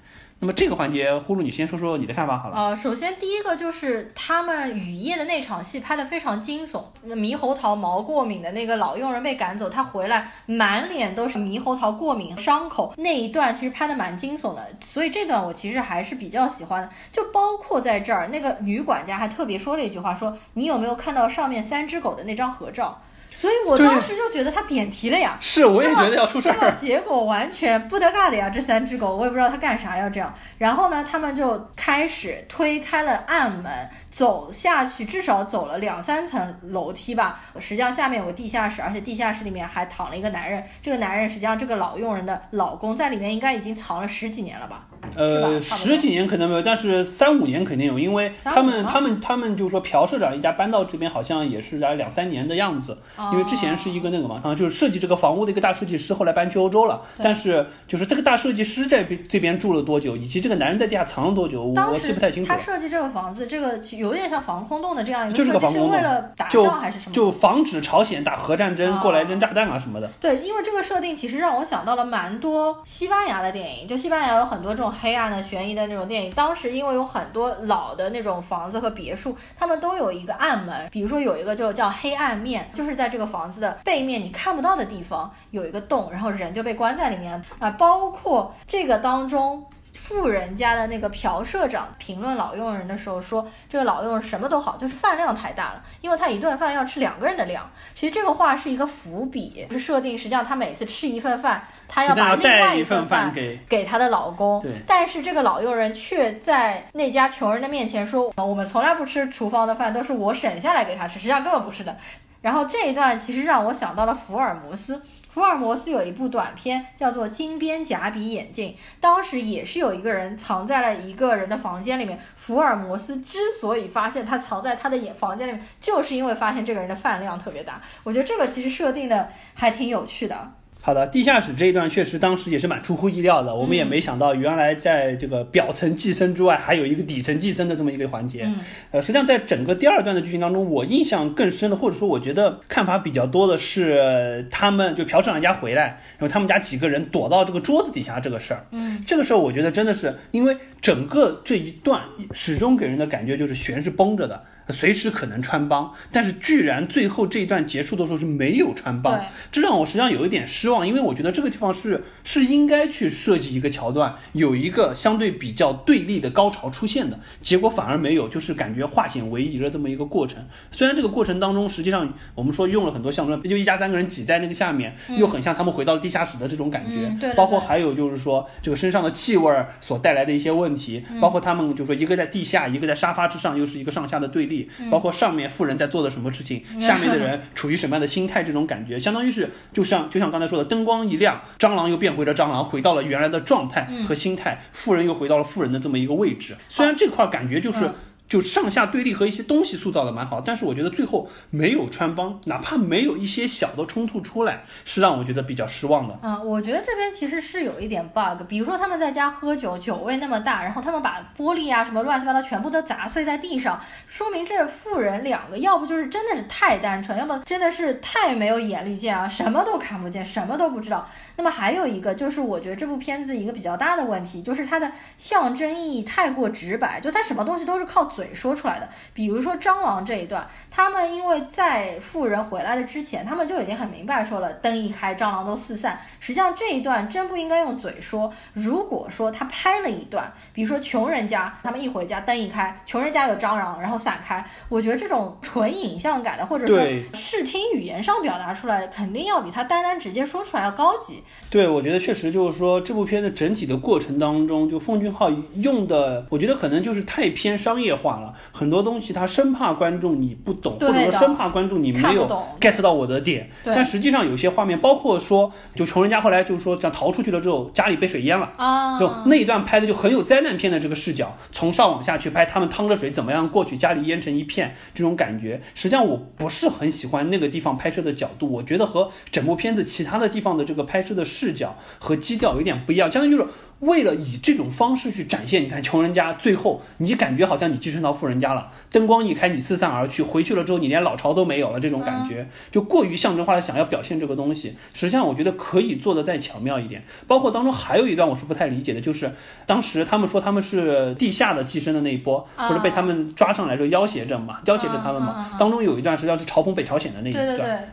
那么这个环节，呼噜你先说说你的看法好了。呃，首先第一个就是他们雨夜的那场戏拍得非常惊悚，那猕猴桃毛过敏的那个老佣人被赶走，他回来满脸都是猕猴桃过敏伤口，那一段其实拍得蛮惊悚的，所以这段我其实还是比较喜欢的。就包括在这儿，那个女管家还特别说了一句话，说你有没有看到上面三只狗的那张合照？所以我当时就觉得他点题了呀。是，我也觉得要出事这个儿。结果完全不得嘎的呀！这三只狗，我也不知道它干啥要这样。然后呢，他们就开始推开了暗门，走下去，至少走了两三层楼梯吧。实际上下面有个地下室，而且地下室里面还躺了一个男人。这个男人实际上这个老佣人的老公在里面应该已经藏了十几年了吧？呃，十几年可能没有，但是三五年肯定有，因为他们他们他们就是说朴社长一家搬到这边好像也是在两三年的样子，因为之前是一个那个嘛，啊，就是设计这个房屋的一个大设计师，后来搬去欧洲了，但是就是这个大设计师在这这边住了多久，以及这个男人在地下藏了多久，我我记不太清楚。他。设计这个房子，这个有点像防空洞的这样一个就是设计，是为了打就仗还是什么？就防止朝鲜打核战争哦。过来扔炸弹啊什么的。对，因为这个设定其实让我想到了蛮多西班牙的电影，就西班牙有很多这种黑暗的、悬疑的那种电影。当时因为有很多老的那种房子和别墅，他们都有一个暗门，比如说有一个就叫黑暗面，就是在这个房子的背面你看不到的地方有一个洞，然后人就被关在里面啊。包括这个当中。富人家的那个朴社长评论老佣人的时候说，这个老佣人什么都好，就是饭量太大了，因为他一顿饭要吃两个人的量。其实这个话是一个伏笔，是设定。实际上他每次吃一份饭，他要把另外一份饭给给他的老公。对。但是这个老佣人却在那家穷人的面前说，我们从来不吃厨房的饭，都是我省下来给他吃。实际上根本不是的。然后这一段其实让我想到了福尔摩斯。福尔摩斯有一部短片叫做《金边假鼻眼镜》，当时也是有一个人藏在了一个人的房间里面。福尔摩斯之所以发现他藏在他的眼房间里面，就是因为发现这个人的饭量特别大。我觉得这个其实设定的还挺有趣的。好的，地下室这一段确实当时也是蛮出乎意料的，我们也没想到原来在这个表层寄生之外，还有一个底层寄生的这么一个环节。嗯，呃，实际上在整个第二段的剧情当中，我印象更深的，或者说我觉得看法比较多的是，他们就朴社长家回来，然后他们家几个人躲到这个桌子底下这个事儿。嗯，这个时候我觉得真的是，因为整个这一段始终给人的感觉就是悬是绷着的。随时可能穿帮，但是居然最后这一段结束的时候是没有穿帮，这让我实际上有一点失望，因为我觉得这个地方是是应该去设计一个桥段，有一个相对比较对立的高潮出现的，结果反而没有，就是感觉化险为夷了这么一个过程。虽然这个过程当中，实际上我们说用了很多象征，就一家三个人挤在那个下面，又很像他们回到了地下室的这种感觉，包括还有就是说这个身上的气味所带来的一些问题，包括他们就说一个在地下，一个在沙发之上，又是一个上下的对立。包括上面富人在做的什么事情，下面的人 处于什么样的心态，这种感觉，相当于是就像就像刚才说的，灯光一亮，蟑螂又变回了蟑螂，回到了原来的状态和心态，富人又回到了富人的这么一个位置。虽然这块感觉就是。就上下对立和一些东西塑造的蛮好，但是我觉得最后没有穿帮，哪怕没有一些小的冲突出来，是让我觉得比较失望的。嗯，我觉得这边其实是有一点 bug，比如说他们在家喝酒，酒味那么大，然后他们把玻璃啊什么乱七八糟全部都砸碎在地上，说明这富人两个要不就是真的是太单纯，要么真的是太没有眼力见啊，什么都看不见，什么都不知道。那么还有一个就是，我觉得这部片子一个比较大的问题，就是它的象征意义太过直白，就它什么东西都是靠嘴说出来的。比如说蟑螂这一段，他们因为在富人回来的之前，他们就已经很明白说了，灯一开，蟑螂都四散。实际上这一段真不应该用嘴说。如果说他拍了一段，比如说穷人家，他们一回家，灯一开，穷人家有蟑螂，然后散开，我觉得这种纯影像感的，或者说视听语言上表达出来，肯定要比他单单直接说出来要高级。对，我觉得确实就是说，这部片的整体的过程当中，就奉俊昊用的，我觉得可能就是太偏商业化了，很多东西他生怕观众你不懂，或者说生怕观众你没有 get 到我的点。但实际上有些画面，包括说，就穷人家后来就是说，这样逃出去了之后，家里被水淹了啊，就那一段拍的就很有灾难片的这个视角，从上往下去拍，他们趟着水怎么样过去，家里淹成一片这种感觉。实际上我不是很喜欢那个地方拍摄的角度，我觉得和整部片子其他的地方的这个拍摄的视角和基调有点不一样，相当于就是。为了以这种方式去展现，你看穷人家最后，你感觉好像你寄生到富人家了，灯光一开，你四散而去，回去了之后，你连老巢都没有了，这种感觉就过于象征化的想要表现这个东西。实际上，我觉得可以做的再巧妙一点。包括当中还有一段我是不太理解的，就是当时他们说他们是地下的寄生的那一波，不是被他们抓上来之后要挟着嘛，要挟着他们嘛。当中有一段实际上是嘲讽北朝鲜的那一段，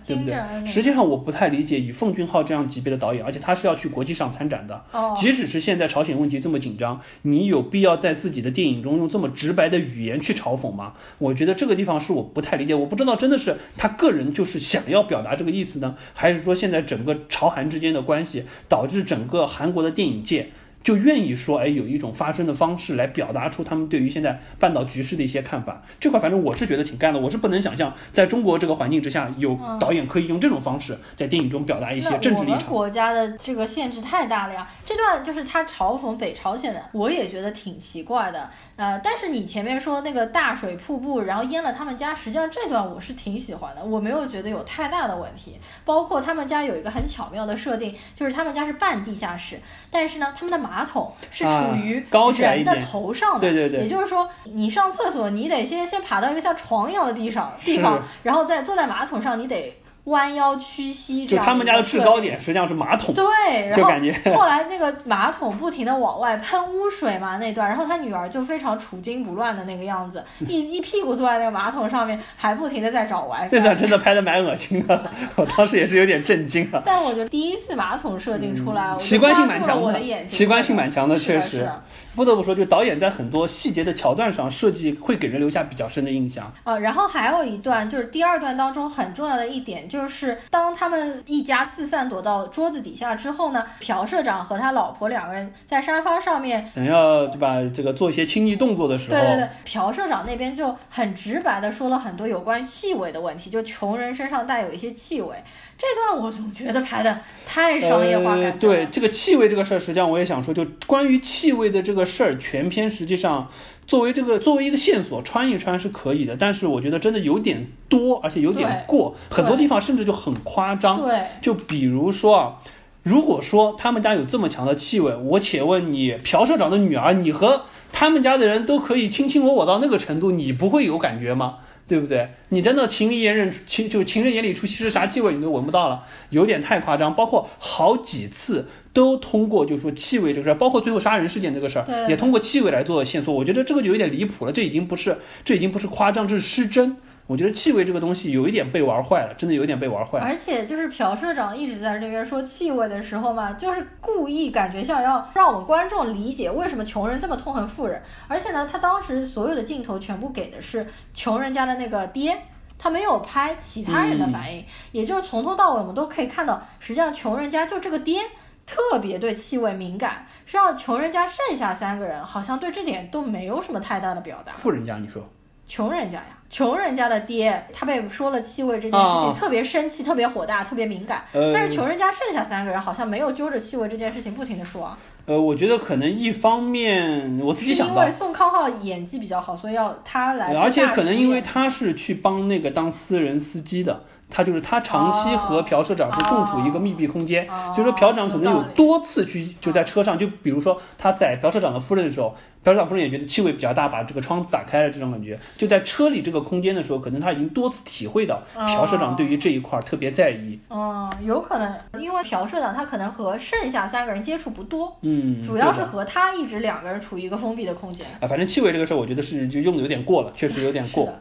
对不对？实际上我不太理解，以奉俊昊这样级别的导演，而且他是要去国际上参展的，即使是现在。在朝鲜问题这么紧张，你有必要在自己的电影中用这么直白的语言去嘲讽吗？我觉得这个地方是我不太理解，我不知道真的是他个人就是想要表达这个意思呢，还是说现在整个朝韩之间的关系导致整个韩国的电影界。就愿意说，哎，有一种发声的方式来表达出他们对于现在半岛局势的一些看法。这块反正我是觉得挺干的，我是不能想象在中国这个环境之下，有导演可以用这种方式在电影中表达一些政治立场。我们国家的这个限制太大了呀！这段就是他嘲讽北朝鲜的，我也觉得挺奇怪的。呃，但是你前面说那个大水瀑布，然后淹了他们家，实际上这段我是挺喜欢的，我没有觉得有太大的问题。包括他们家有一个很巧妙的设定，就是他们家是半地下室，但是呢，他们的马桶是处于人的头上的，对对对，也就是说你上厕所，你得先先爬到一个像床一样的地上地方，然后再坐在马桶上，你得。弯腰屈膝这就他们家的制高点实际上是马桶，对，然后就感觉后来那个马桶不停的往外喷污水嘛那段，然后他女儿就非常处惊不乱的那个样子，一一屁股坐在那个马桶上面，还不停的在找 WiFi。那段真的拍的蛮恶心的，我当时也是有点震惊啊。但我觉得第一次马桶设定出来，奇观性蛮强的我的眼，睛，奇观性蛮强的，确实。不得不说，就导演在很多细节的桥段上设计会给人留下比较深的印象。啊，然后还有一段就是第二段当中很重要的一点，就是当他们一家四散躲到桌子底下之后呢，朴社长和他老婆两个人在沙发上面想要对吧，这个做一些亲昵动作的时候，对对对，朴社长那边就很直白的说了很多有关气味的问题，就穷人身上带有一些气味。这段我总觉得拍的太商业化感。对这个气味这个事儿，实际上我也想说，就关于气味的这个事儿，全篇实际上作为这个作为一个线索穿一穿是可以的，但是我觉得真的有点多，而且有点过，很多地方甚至就很夸张。对，就比如说啊。如果说他们家有这么强的气味，我且问你，朴社长的女儿，你和他们家的人都可以卿卿我我到那个程度，你不会有感觉吗？对不对？你真的情人眼里情就情人眼里出西施，啥气味你都闻不到了，有点太夸张。包括好几次都通过就是说气味这个事儿，包括最后杀人事件这个事儿，也通过气味来做线索。我觉得这个就有点离谱了，这已经不是这已经不是夸张，这是失真。我觉得气味这个东西有一点被玩坏了，真的有一点被玩坏了。而且就是朴社长一直在这边说气味的时候嘛，就是故意感觉像要让我们观众理解为什么穷人这么痛恨富人。而且呢，他当时所有的镜头全部给的是穷人家的那个爹。他没有拍其他人的反应，嗯、也就是从头到尾我们都可以看到，实际上穷人家就这个爹特别对气味敏感，实际上穷人家剩下三个人好像对这点都没有什么太大的表达。富人家你说？穷人家呀，穷人家的爹，他被说了气味这件事情，啊、特别生气，特别火大，特别敏感。呃、但是穷人家剩下三个人好像没有揪着气味这件事情不停的说啊。呃，我觉得可能一方面我自己想到，因为宋康昊演技比较好，所以要他来。而且可能因为他是去帮那个当私人司机的。他就是他长期和朴社长是共处一个密闭空间，哦、所以说朴社长可能有多次去就在车上，就比如说他载朴社长的夫人的时候，朴社长夫人也觉得气味比较大，把这个窗子打开了，这种感觉就在车里这个空间的时候，可能他已经多次体会到朴社长对于这一块特别在意。哦、嗯，有可能，因为朴社长他可能和剩下三个人接触不多，嗯，主要是和他一直两个人处于一个封闭的空间。啊，反正气味这个事儿，我觉得是就用的有点过了，确实有点过。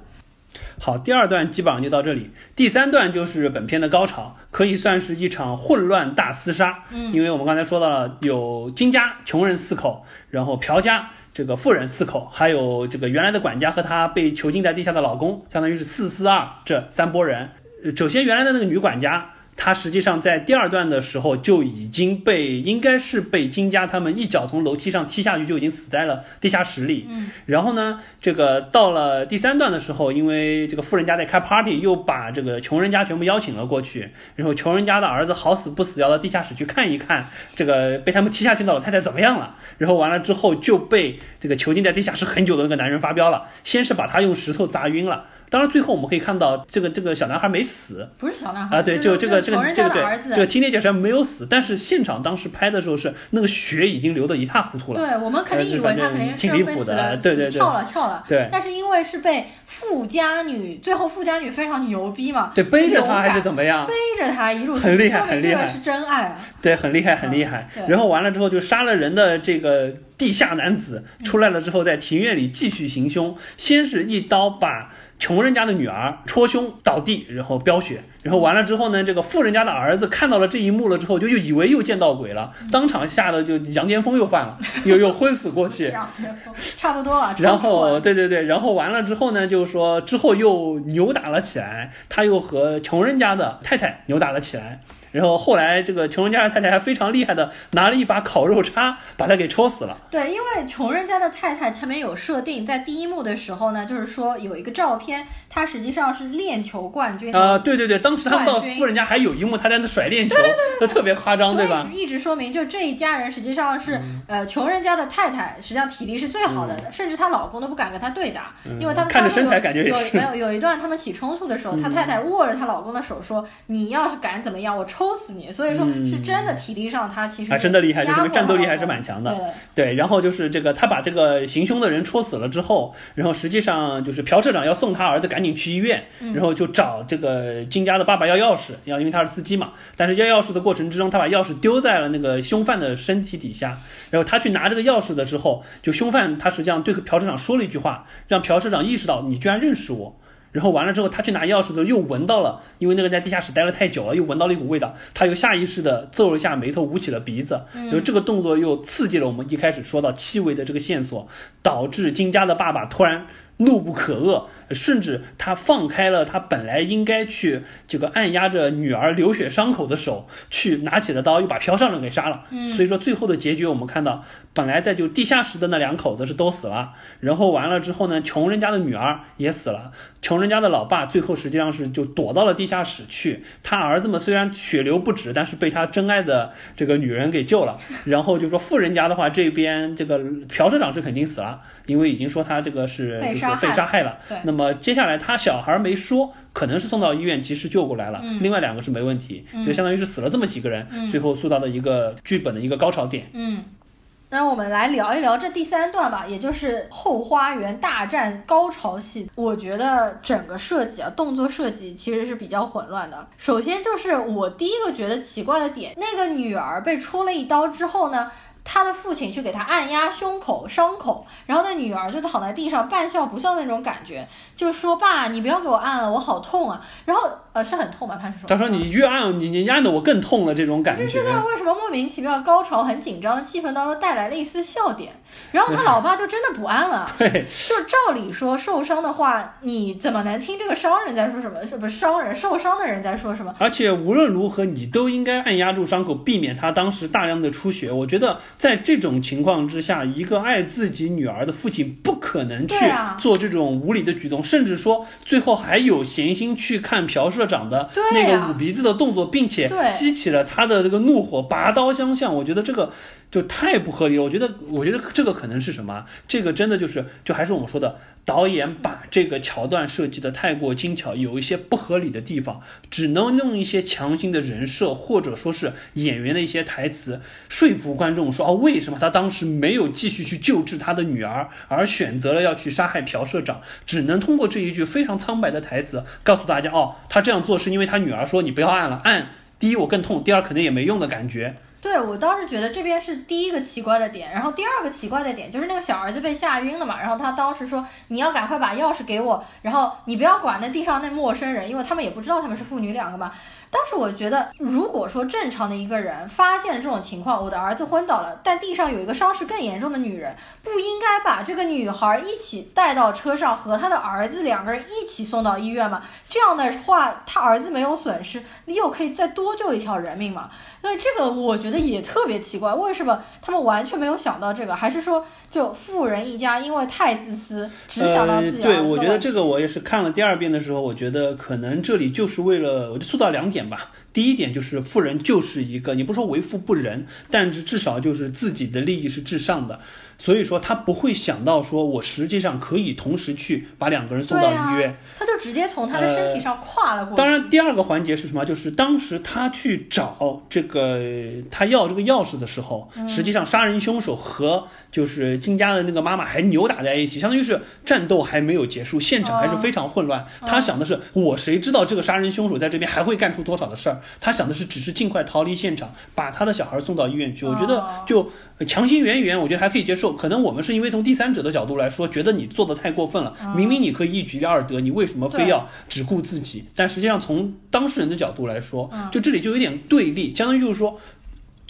好，第二段基本上就到这里，第三段就是本片的高潮，可以算是一场混乱大厮杀。嗯，因为我们刚才说到了，有金家穷人四口，然后朴家这个富人四口，还有这个原来的管家和他被囚禁在地下的老公，相当于是四四二这三拨人。呃，首先原来的那个女管家。她实际上在第二段的时候就已经被，应该是被金家他们一脚从楼梯上踢下去，就已经死在了地下室里。嗯，然后呢，这个到了第三段的时候，因为这个富人家在开 party，又把这个穷人家全部邀请了过去，然后穷人家的儿子好死不死要到地下室去看一看，这个被他们踢下去的老太太怎么样了。然后完了之后就被这个囚禁在地下室很久的那个男人发飙了，先是把他用石头砸晕了。当然，最后我们可以看到，这个这个小男孩没死，不是小男孩啊，对，就这个这个这个对，这个 teenager 是没有死，但是现场当时拍的时候是那个血已经流得一塌糊涂了。对我们肯定以为他肯定挺离谱的，对对对，翘了翘了。对，但是因为是被富家女，最后富家女非常牛逼嘛，对，背着他还是怎么样？背着他一路很厉害，很厉害，是真爱啊。对，很厉害，很厉害。然后完了之后就杀了人的这个地下男子出来了之后，在庭院里继续行凶，先是一刀把。穷人家的女儿戳胸倒地，然后飙血，然后完了之后呢，这个富人家的儿子看到了这一幕了之后，就又以为又见到鬼了，当场吓得就羊癫疯又犯了，又又昏死过去。羊癫疯差不多了。然后对对对，然后完了之后呢，就是说之后又扭打了起来，他又和穷人家的太太扭打了起来。然后后来，这个穷人家的太太还非常厉害的拿了一把烤肉叉，把他给戳死了。对，因为穷人家的太太前面有设定，在第一幕的时候呢，就是说有一个照片，她实际上是链球冠军。啊、呃，对对对，当时他们到富人家还有一幕，他在那甩链球，对对对，特别夸张，对吧？一直说明，就这一家人实际上是、嗯、呃穷人家的太太，实际上体力是最好的，嗯、甚至她老公都不敢跟她对打，嗯、因为他们看着身材感觉也有没有有一段他们起冲突的时候，她、嗯、太太握着她老公的手说：“你要是敢怎么样，我抽抽死你。所以说是真的体力上他其实还真的厉害，就压这个战斗力还是蛮强的。对，对，然后就是这个，他把这个行凶的人戳死了之后，然后实际上就是朴社长要送他儿子赶紧去医院，嗯然后就找这个金家的爸爸要钥匙，要因为他是司机嘛。但是要钥匙的过程之中，他把钥匙丢在了那个凶犯的身体底下，然后他去拿这个钥匙的时候，就凶犯他实际上对朴社长说了一句话，让朴社长意识到你居然认识我。然后完了之后，他去拿钥匙的时候又闻到了，因为那个人在地下室待了太久了，又闻到了一股味道，他又下意识的皱了一下眉头，捂起了鼻子。然后这个动作又刺激了我们一开始说到气味的这个线索，导致金家的爸爸突然怒不可遏，甚至他放开了他本来应该去这个按压着女儿流血伤口的手，去拿起了刀，又把朴尚人给杀了。所以说最后的结局我们看到，本来在就地下室的那两口子是都死了，然后完了之后呢，穷人家的女儿也死了，穷人家的老爸最后实际上是就躲到了地下室去，他儿子们虽然血流不止，但是被他真爱的这个女人给救了。然后就说富人家的话，这边这个朴社长是肯定死了，因为已经说他这个是就是被杀害了。对那么接下来他小孩没说，可能是送到医院及时救过来了，嗯另外两个是没问题，所以相当于是死了这么几个人，嗯最后塑造的一个剧本的一个高潮点。嗯。那我们来聊一聊这第三段吧，也就是后花园大战高潮戏。我觉得整个设计啊，动作设计其实是比较混乱的。首先就是我第一个觉得奇怪的点，那个女儿被戳了一刀之后呢，他的父亲去给他按压胸口伤口，然后那女儿就躺在地上半笑不笑那种感觉，就说爸，你不要给我按了，我好痛啊。然后呃是很痛吧？他是说，他说你越按你你按的我更痛了，这种感觉。这段为什么莫名其妙高潮很紧张的气氛当中带来了一丝笑点？然后他老爸就真的不按了。对，就照理说受伤的话，你怎么能听这个伤人在说什么？是不是商人受伤的人在说什么？而且无论如何，你都应该按压住伤口，避免他当时大量的出血。我觉得在这种情况之下，一个爱自己女儿的父亲不可能去做这种无理的举动，甚至说最后还有闲心去看朴社长的那个捂鼻子的动作，并且激起了他的这个怒火，拔刀相向。我觉得这个。就太不合理了，我觉得，我觉得这个可能是什么？这个真的就是，就还是我们说的，导演把这个桥段设计的太过精巧，有一些不合理的地方，只能用一些强行的人设，或者说是演员的一些台词，说服观众说，哦，为什么他当时没有继续去救治他的女儿，而选择了要去杀害朴社长？只能通过这一句非常苍白的台词，告诉大家，哦，他这样做是因为他女儿说你不要按了，按第一我更痛，第二可能也没用的感觉。对我倒是觉得这边是第一个奇怪的点，然后第二个奇怪的点就是那个小儿子被吓晕了嘛，然后他当时说你要赶快把钥匙给我，然后你不要管那地上那陌生人，因为他们也不知道他们是父女两个嘛。当时我觉得，如果说正常的一个人发现了这种情况，我的儿子昏倒了，但地上有一个伤势更严重的女人，不应该把这个女孩一起带到车上，和他的儿子两个人一起送到医院吗？这样的话，他儿子没有损失，你又可以再多救一条人命嘛？所以这个我觉得也特别奇怪，为什么他们完全没有想到这个？还是说，就富人一家因为太自私，只想到自己。对，我觉得这个我也是看了第二遍的时候，我觉得可能这里就是为了，我就塑造两点吧。第一点就是富人就是一个，你不说为富不仁，但是至少就是自己的利益是至上的，所以说他不会想到说我实际上可以同时去把两个人送到医院。他就直接从他的身体上跨了过去。当然，第二个环节是什么？就是当时他去找这个他要这个钥匙的时候，嗯实际上杀人凶手和就是金家的那个妈妈还扭打在一起，相当于是战斗还没有结束，现场还是非常混乱。他想的是，我谁知道这个杀人凶手在这边还会干出多少的事儿？他想的是，只是尽快逃离现场，把他的小孩送到医院去。我觉得哦就呃强行圆一圆，我觉得还可以接受。可能我们是因为从第三者的角度来说，觉得你做的太过分了。明明你可以一举二得，你为什么非要只顾自己？但实际上从当事人的角度来说，就这里就有点对立，相当于就是说。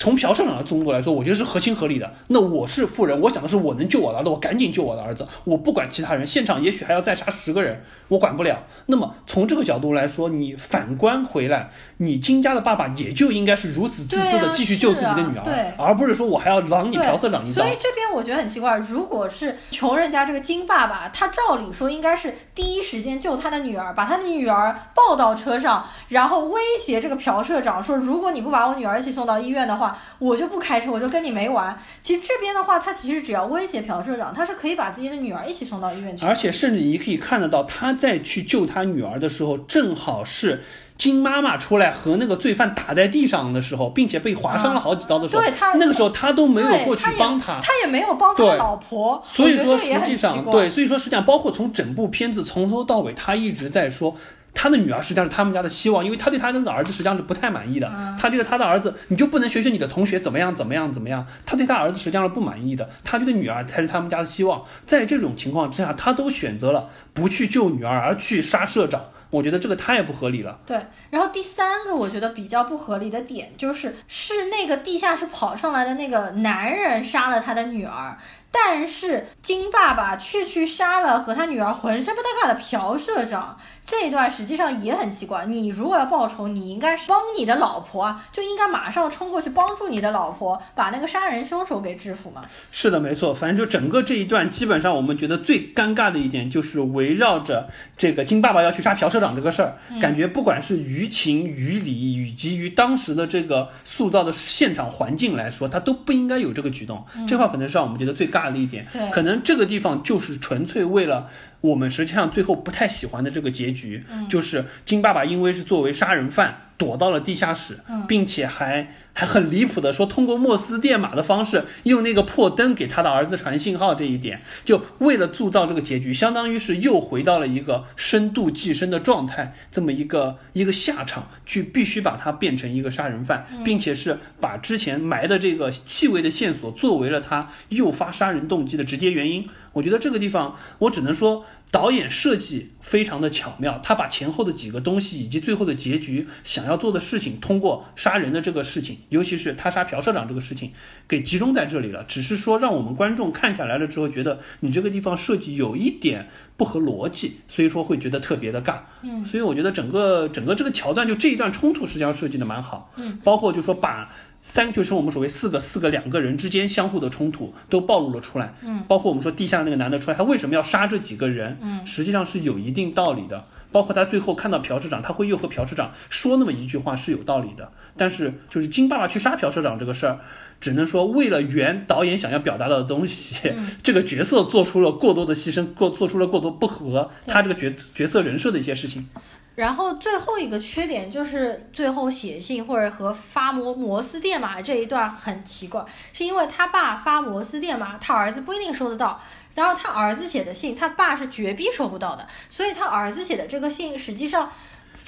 从朴社长的角度来说，我觉得是合情合理的。那我是富人，我想的是我能救我的儿子，我赶紧救我的儿子，我不管其他人。现场也许还要再杀十个人，我管不了。那么从这个角度来说，你反观回来，你金家的爸爸也就应该是如此自私的继续救自己的女儿，对而不是说我还要狼你对朴社长一刀所以。这边我觉得很奇怪，如果是穷人家这个金爸爸，他照理说应该是第一时间救他的女儿，把他的女儿抱到车上，然后威胁这个朴社长说，如果你不把我女儿一起送到医院的话，我就不开车，我就跟你没完。其实这边的话，他其实只要威胁朴社长，他是可以把自己的女儿一起送到医院去。而且甚至你可以看得到，他在去救他女儿的时候，正好是金妈妈出来和那个罪犯打在地上的时候，并且被划伤了好几刀的时候，对他那个时候他都没有过去帮他也，他也没有帮他对老婆，所以说实际上对，所以说实际上包括从整部片子从头到尾，他一直在说。他的女儿实际上是他们家的希望，因为他对他那个儿子实际上是不太满意的。嗯他觉得他的儿子，你就不能学学你的同学怎么样怎么样怎么样？他对他儿子实际上是不满意的。他觉得女儿才是他们家的希望。在这种情况之下，他都选择了不去救女儿，而去杀社长。我觉得这个太不合理了。对，然后第三个我觉得比较不合理的点就是，是那个地下室跑上来的那个男人杀了他的女儿，但是金爸爸却去杀了和他女儿浑身不搭嘎的朴社长。这一段实际上也很奇怪。你如果要报仇，你应该是帮你的老婆啊，就应该马上冲过去帮助你的老婆，把那个杀人凶手给制服嘛。是的，没错。反正就整个这一段，基本上我们觉得最尴尬的一点就是围绕着这个金爸爸要去杀朴社长这个事儿，感觉不管是于情于理，以及于当时的这个塑造的现场环境来说，他都不应该有这个举动。这块可能是让我们觉得最尬的一点。对可能这个地方就是纯粹为了。我们实际上最后不太喜欢的这个结局，就是金爸爸因为是作为杀人犯躲到了地下室，并且还还很离谱的说通过莫斯电码的方式用那个破灯给他的儿子传信号，这一点就为了铸造这个结局，相当于是又回到了一个深度寄生的状态，这么一个一个下场，去必须把他变成一个杀人犯，并且是把之前埋的这个细微的线索作为了他诱发杀人动机的直接原因。我觉得这个地方，我只能说导演设计非常的巧妙，他把前后的几个东西以及最后的结局想要做的事情，通过杀人的这个事情，尤其是他杀朴社长这个事情，给集中在这里了。只是说让我们观众看下来了之后，觉得你这个地方设计有一点不合逻辑，所以说会觉得特别的尬。嗯，所以我觉得整个整个这个桥段，就这一段冲突实际上设计的蛮好。嗯，包括就说把。三就是我们所谓四个四个两个人之间相互的冲突都暴露了出来，嗯，包括我们说地下那个男的出来，他为什么要杀这几个人？嗯，实际上是有一定道理的。包括他最后看到朴社长，他会又和朴社长说那么一句话是有道理的。但是就是金爸爸去杀朴社长这个事儿，只能说为了圆导演想要表达的东西，这个角色做出了过多的牺牲，过做出了过多不合他这个角角色人设的一些事情。然后最后一个缺点就是最后写信或者和发摩摩斯电码这一段很奇怪，是因为他爸发摩斯电码，他儿子不一定收得到。然后他儿子写的信，他爸是绝逼收不到的，所以他儿子写的这个信实际上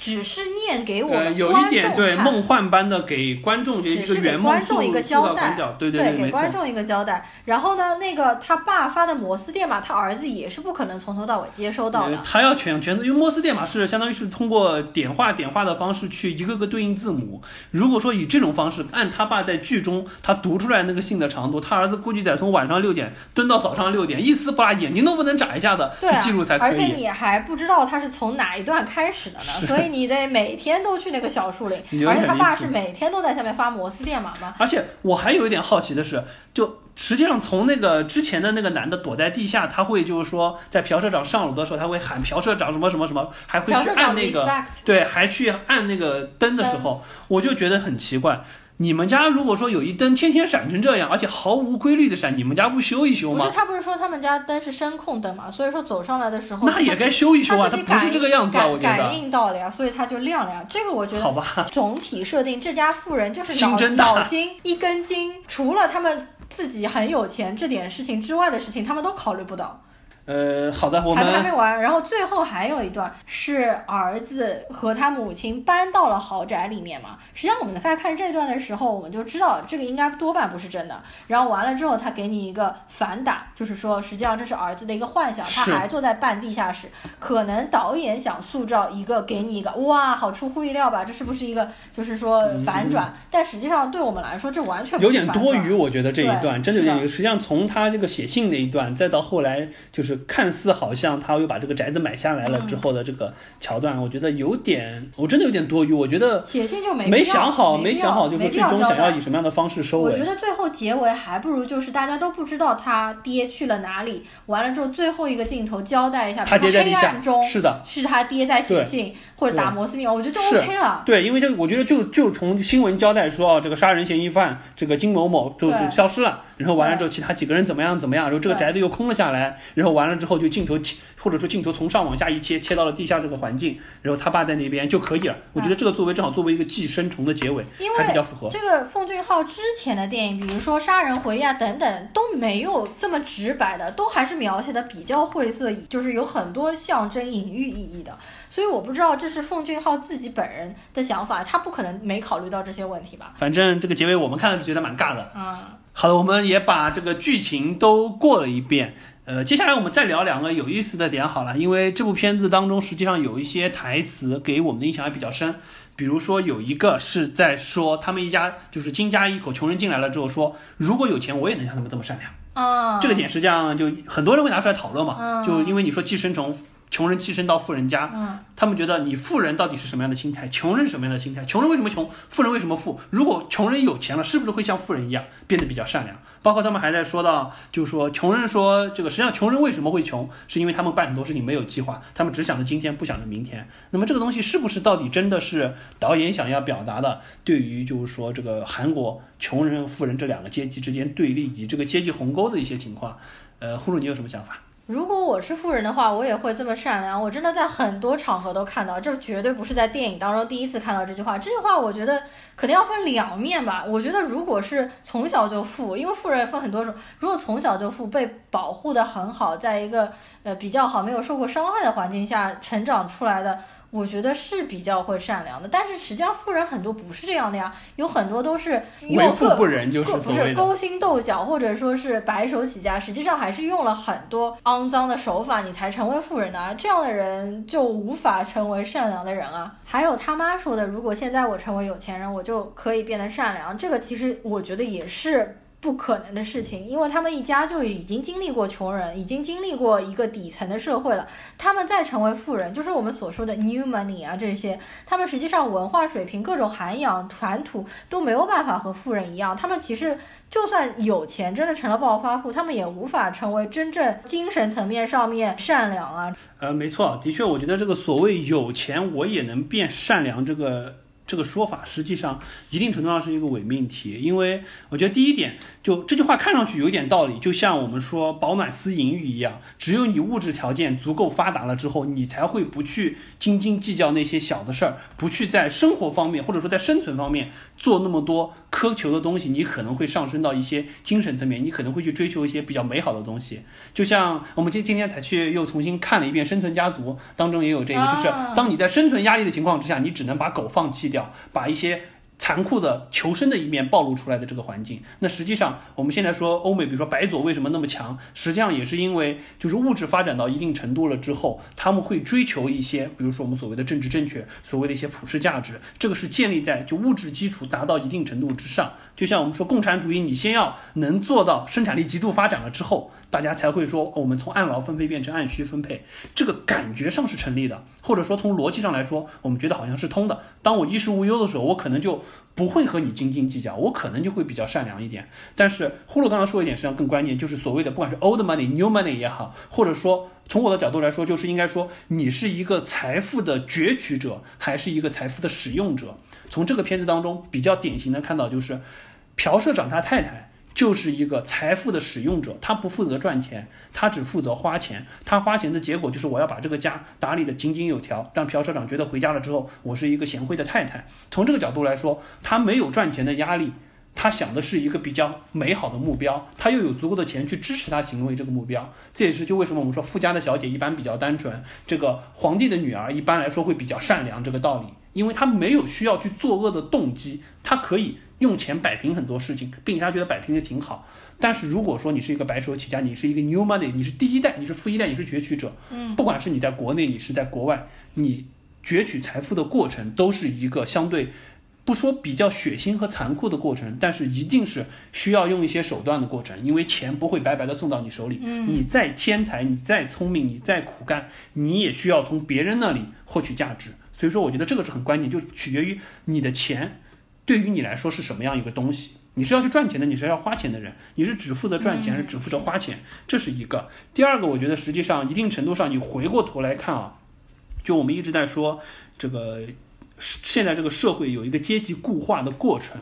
只是念给我呃，们有一点对。梦幻般的给观众就是一只是给个圆梦观众一个交代对对，对，给观众一个交代。然后呢，那个他爸发的摩斯电码，他儿子也是不可能从头到尾接收到的。呃他要全全因为摩斯电码是相当于是通过点化点化的方式去一个个对应字母。如果说以这种方式，按他爸在剧中他读出来那个信的长度，他儿子估计得从晚上六点蹲到早上六点，一丝不拉，眼睛都不能眨一下的去记录才可以而且。你还不知道他是从哪一段开始的呢，所以你得每天都去那个小树林而且他爸是每天都在下面发摩斯电码吗？而且我还有一点好奇的是，就实际上从那个之前的那个男的躲在地下，他会就是说在朴社长上楼的时候，他会喊朴社长什么什么什么，还会去按那个对，还去按那个灯的时候，我就觉得很奇怪。你们家如果说有一灯天天闪成这样，而且毫无规律的闪，你们家不修一修吗？不是他不是说他们家灯是声控灯嘛，所以说走上来的时候那也该修一修啊，它不是这个样子啊，感我觉得。感应到了呀，所以它就亮了呀。这个我觉得好吧，总体设定，这家富人就是脑脑筋一根筋，除了他们自己很有钱这点事情之外的事情，他们都考虑不到。呃，好的，我还没还没完，然后最后还有一段是儿子和他母亲搬到了豪宅里面嘛。实际上我们在看这段的时候，我们就知道这个应该多半不是真的。然后完了之后，他给你一个反打，就是说实际上这是儿子的一个幻想，他还坐在半地下室。可能导演想塑造一个给你一个哇，好出乎意料吧？这是不是一个就是说反转？但实际上对我们来说，这完全不有点多余，我觉得这一段真的有点实际上从他这个写信那一段，再到后来就是看似好像他又把这个宅子买下来了嗯之后的这个桥段，我觉得有点，我真的有点多余。我觉得写信就没没想好，没必想好，就是最终想要以什么样的方式收尾。我觉得最后结尾还不如就是大家都不知道他爹去了哪里，完了之后最后一个镜头交代一下，他爹在地下暗中是的，是他爹在写信或者打摩斯密码，我觉得就 OK 了。对，因为这个我觉得就就从新闻交代说，啊，这个杀人嫌疑犯这个金某某就就消失了，然后完了之后其他几个人怎么样怎么样，然后这个宅子又空了下来，然后完完了之后就镜头切，或者说镜头从上往下一切，切到了地下这个环境，然后他爸在那边就可以了。我觉得这个作为正好作为一个寄生虫的结尾，因为还比较符合。这个奉俊昊之前的电影，比如说《杀人回忆》啊等等，都没有这么直白的，都还是描写的比较晦涩，就是有很多象征隐喻意义的。所以我不知道这是奉俊昊自己本人的想法，他不可能没考虑到这些问题吧？反正这个结尾我们看了就觉得蛮尬的。嗯，好的，我们也把这个剧情都过了一遍。呃，接下来我们再聊两个有意思的点好了，因为这部片子当中实际上有一些台词给我们的印象还比较深，比如说有一个是在说他们一家就是金家一口穷人进来了之后说，如果有钱我也能像他们这么善良。啊，这个点实际上就很多人会拿出来讨论嘛，嗯就因为你说寄生虫。穷人寄生到富人家，嗯他们觉得你富人到底是什么样的心态，穷人什么样的心态？穷人为什么穷？富人为什么富？如果穷人有钱了，是不是会像富人一样变得比较善良？包括他们还在说到，就是说穷人说这个，实际上穷人为什么会穷，是因为他们办很多事情没有计划，他们只想着今天，不想着明天。那么这个东西是不是到底真的是导演想要表达的？对于就是说这个韩国穷人和富人这两个阶级之间对立以及这个阶级鸿沟的一些情况，呃，呼噜你有什么想法？如果我是富人的话，我也会这么善良。我真的在很多场合都看到，这绝对不是在电影当中第一次看到这句话。这句话我觉得肯定要分两面吧。我觉得如果是从小就富，因为富人分很多种，如果从小就富，被保护的很好，在一个呃比较好、没有受过伤害的环境下成长出来的。我觉得是比较会善良的，但是实际上富人很多不是这样的呀，有很多都是为富不仁，就是不是勾心斗角，或者说是白手起家，实际上还是用了很多肮脏的手法，你才成为富人的啊。这样的人就无法成为善良的人啊。还有他妈说的，如果现在我成为有钱人，我就可以变得善良，这个其实我觉得也是。不可能的事情，因为他们一家就已经经历过穷人，已经经历过一个底层的社会了。他们再成为富人，就是我们所说的 new money 啊，这些，他们实际上文化水平、各种涵养、谈吐都没有办法和富人一样。他们其实就算有钱，真的成了暴发户，他们也无法成为真正精神层面上面善良啊。呃，没错，的确，我觉得这个所谓有钱我也能变善良这个。这个说法实际上一定程度上是一个伪命题，因为我觉得第一点，就这句话看上去有点道理，就像我们说保暖思淫欲一样，只有你物质条件足够发达了之后，你才会不去斤斤计较那些小的事儿，不去在生活方面或者说在生存方面做那么多苛求的东西，你可能会上升到一些精神层面，你可能会去追求一些比较美好的东西。就像我们今今天才去又重新看了一遍《生存家族》，当中也有这个，就是当你在生存压力的情况之下，你只能把狗放弃掉。把一些残酷的求生的一面暴露出来的这个环境，那实际上我们现在说欧美，比如说白左为什么那么强，实际上也是因为就是物质发展到一定程度了之后，他们会追求一些，比如说我们所谓的政治正确，所谓的一些普世价值，这个是建立在就物质基础达到一定程度之上。就像我们说共产主义，你先要能做到生产力极度发展了之后，大家才会说我们从按劳分配变成按需分配，这个感觉上是成立的，或者说从逻辑上来说，我们觉得好像是通的。当我衣食无忧的时候，我可能就不会和你斤斤计较，我可能就会比较善良一点。但是呼噜刚刚说一点，实际上更关键，就是所谓的不管是 old money、new money 也好，或者说从我的角度来说，就是应该说你是一个财富的攫取者，还是一个财富的使用者。从这个片子当中比较典型的看到，就是朴社长他太太就是一个财富的使用者，他不负责赚钱，他只负责花钱。他花钱的结果就是我要把这个家打理的井井有条，让朴社长觉得回家了之后我是一个贤惠的太太。从这个角度来说，他没有赚钱的压力，他想的是一个比较美好的目标，他又有足够的钱去支持他行为这个目标。这也是就为什么我们说富家的小姐一般比较单纯，这个皇帝的女儿一般来说会比较善良这个道理。因为他没有需要去作恶的动机，他可以用钱摆平很多事情，并且他觉得摆平的挺好。但是如果说你是一个白手起家，你是一个 new money，你是第一代，你是富一代，你是攫取者，嗯，不管是你在国内，你是在国外，你攫取财富的过程都是一个相对不说比较血腥和残酷的过程，但是一定是需要用一些手段的过程，因为钱不会白白的送到你手里，嗯，你再天才，你再聪明，你再苦干，你也需要从别人那里获取价值。所以说，我觉得这个是很关键，就取决于你的钱对于你来说是什么样一个东西。你是要去赚钱的，你是要花钱的人，你是只负责赚钱，还是只负责花钱？这是一个。第二个，我觉得实际上一定程度上，你回过头来看啊，就我们一直在说这个现在这个社会有一个阶级固化的过程，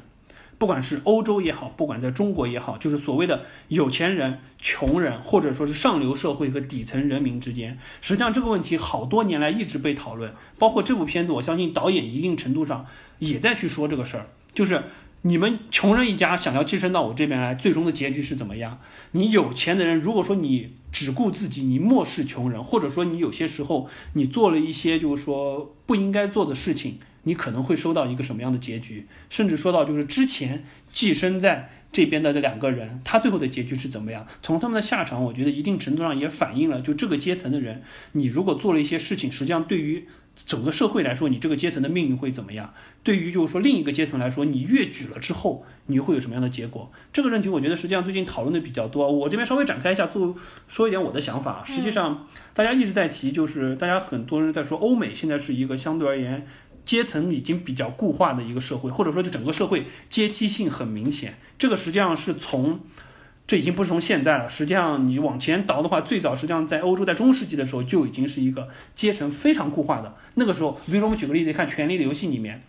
不管是欧洲也好，不管在中国也好，就是所谓的有钱人、穷人，或者说是上流社会和底层人民之间，实际上这个问题好多年来一直被讨论。包括这部片子，我相信导演一定程度上也在去说这个事儿，就是你们穷人一家想要寄生到我这边来，最终的结局是怎么样？你有钱的人，如果说你只顾自己，你漠视穷人，或者说你有些时候你做了一些就是说不应该做的事情。你可能会收到一个什么样的结局？甚至说到就是之前寄生在这边的这两个人，他最后的结局是怎么样？从他们的下场，我觉得一定程度上也反映了，就这个阶层的人，你如果做了一些事情，实际上对于整个社会来说，你这个阶层的命运会怎么样？对于就是说另一个阶层来说，你越举了之后，你会有什么样的结果？这个问题，我觉得实际上最近讨论的比较多。我这边稍微展开一下，做说一点我的想法。实际上，大家一直在提，就是大家很多人在说，欧美现在是一个相对而言。阶层已经比较固化的一个社会，或者说就整个社会阶梯性很明显。这个实际上是从，这已经不是从现在了。实际上你往前倒的话，最早实际上在欧洲在中世纪的时候就已经是一个阶层非常固化的。那个时候，比如说我们举个例子，看《权力的游戏》里面，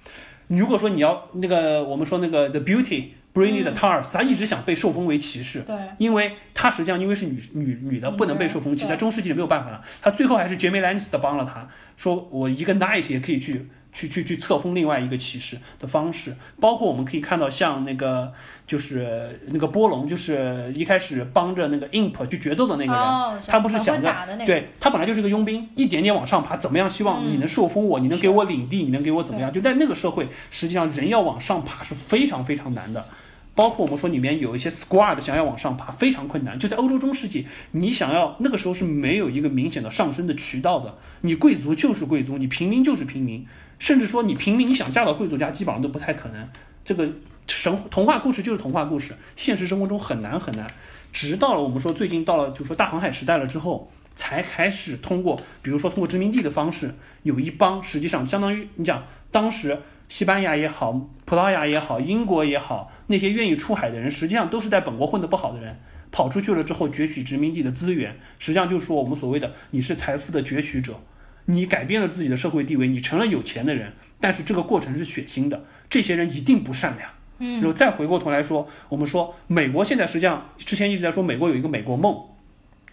你如果说你要那个我们说那个 The Beauty Brienne 的 Tars，他一直想被受封为骑士，对，因为他实际上因为是女女女的不能被受封骑，在中世纪里没有办法了。他最后还是 Jamie Lannister 帮了他，说我一个 Knight 也可以去。去去去册封另外一个骑士的方式，包括我们可以看到，像那个就是那个波隆，就是一开始帮着那个 Imp 去决斗的那个人，他不是想着，对他本来就是个佣兵，一点点往上爬，怎么样？希望你能受封我，你能给我领地，你能给我怎么样？就在那个社会，实际上人要往上爬是非常非常难的。包括我们说里面有一些 squad 想要往上爬，非常困难。就在欧洲中世纪，你想要那个时候是没有一个明显的上升的渠道的，你贵族就是贵族，你平民就是平民。甚至说你平民，你想嫁到贵族家，基本上都不太可能。这个神童话故事就是童话故事，现实生活中很难很难。直到了我们说最近到了，就说大航海时代了之后，才开始通过，比如说通过殖民地的方式，有一帮实际上相当于你讲当时西班牙也好，葡萄牙也好，英国也好，那些愿意出海的人，实际上都是在本国混得不好的人，跑出去了之后攫取殖民地的资源，实际上就是说我们所谓的你是财富的攫取者。你改变了自己的社会地位，你成了有钱的人，但是这个过程是血腥的，这些人一定不善良。嗯，然后再回过头来说，我们说美国现在实际上之前一直在说美国有一个美国梦，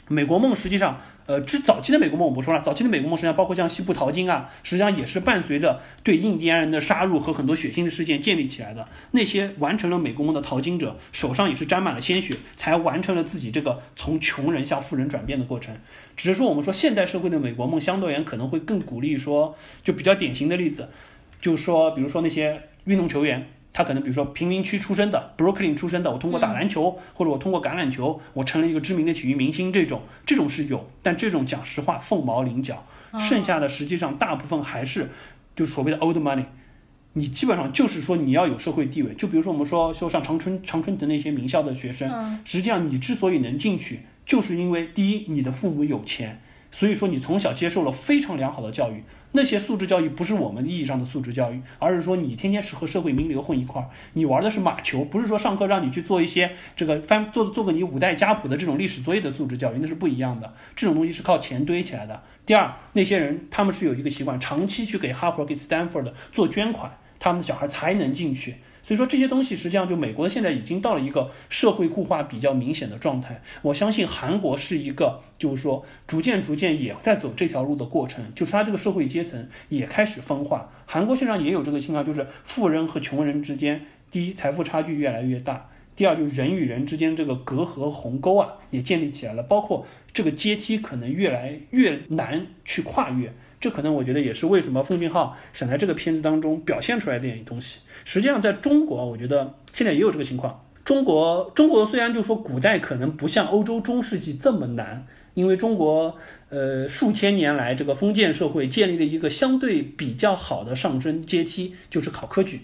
美国梦实际上。呃，之早期的美国梦我不说了，早期的美国梦实际上包括像西部淘金啊，实际上也是伴随着对印第安人的杀戮和很多血腥的事件建立起来的。那些完成了美国梦的淘金者，手上也是沾满了鲜血，才完成了自己这个从穷人向富人转变的过程。只是说，我们说现代社会的美国梦相对而言可能会更鼓励说，就比较典型的例子，就是说，比如说那些运动球员。他可能比如说贫民区出身的，Brooklyn 出身的，我通过打篮球或者我通过橄榄球，我成了一个知名的体育明星，这种这种是有，但这种讲实话凤毛麟角，剩下的实际上大部分还是就所谓的 old money，你基本上就是说你要有社会地位，就比如说我们说就上长春长春藤那些名校的学生，实际上你之所以能进去，就是因为第一你的父母有钱，所以说你从小接受了非常良好的教育。那些素质教育不是我们意义上的素质教育，而是说你天天是和社会名流混一块儿，你玩的是马球，不是说上课让你去做一些这个翻做做个你五代家谱的这种历史作业的素质教育，那是不一样的。这种东西是靠钱堆起来的。第二，那些人他们是有一个习惯，长期去给哈佛、给斯坦福的做捐款，他们的小孩才能进去。所以说这些东西实际上就美国现在已经到了一个社会固化比较明显的状态。我相信韩国是一个就是说逐渐逐渐也在走这条路的过程，就是它这个社会阶层也开始分化。韩国现在也有这个情况，就是富人和穷人之间，第一财富差距越来越大，第二就是人与人之间这个隔阂鸿沟啊也建立起来了，包括这个阶梯可能越来越难去跨越。这可能我觉得也是为什么奉俊昊想在这个片子当中表现出来这点东西。实际上，在中国，我觉得现在也有这个情况。中国，中国虽然就说古代可能不像欧洲中世纪这么难，因为中国呃数千年来这个封建社会建立了一个相对比较好的上升阶梯，就是考科举。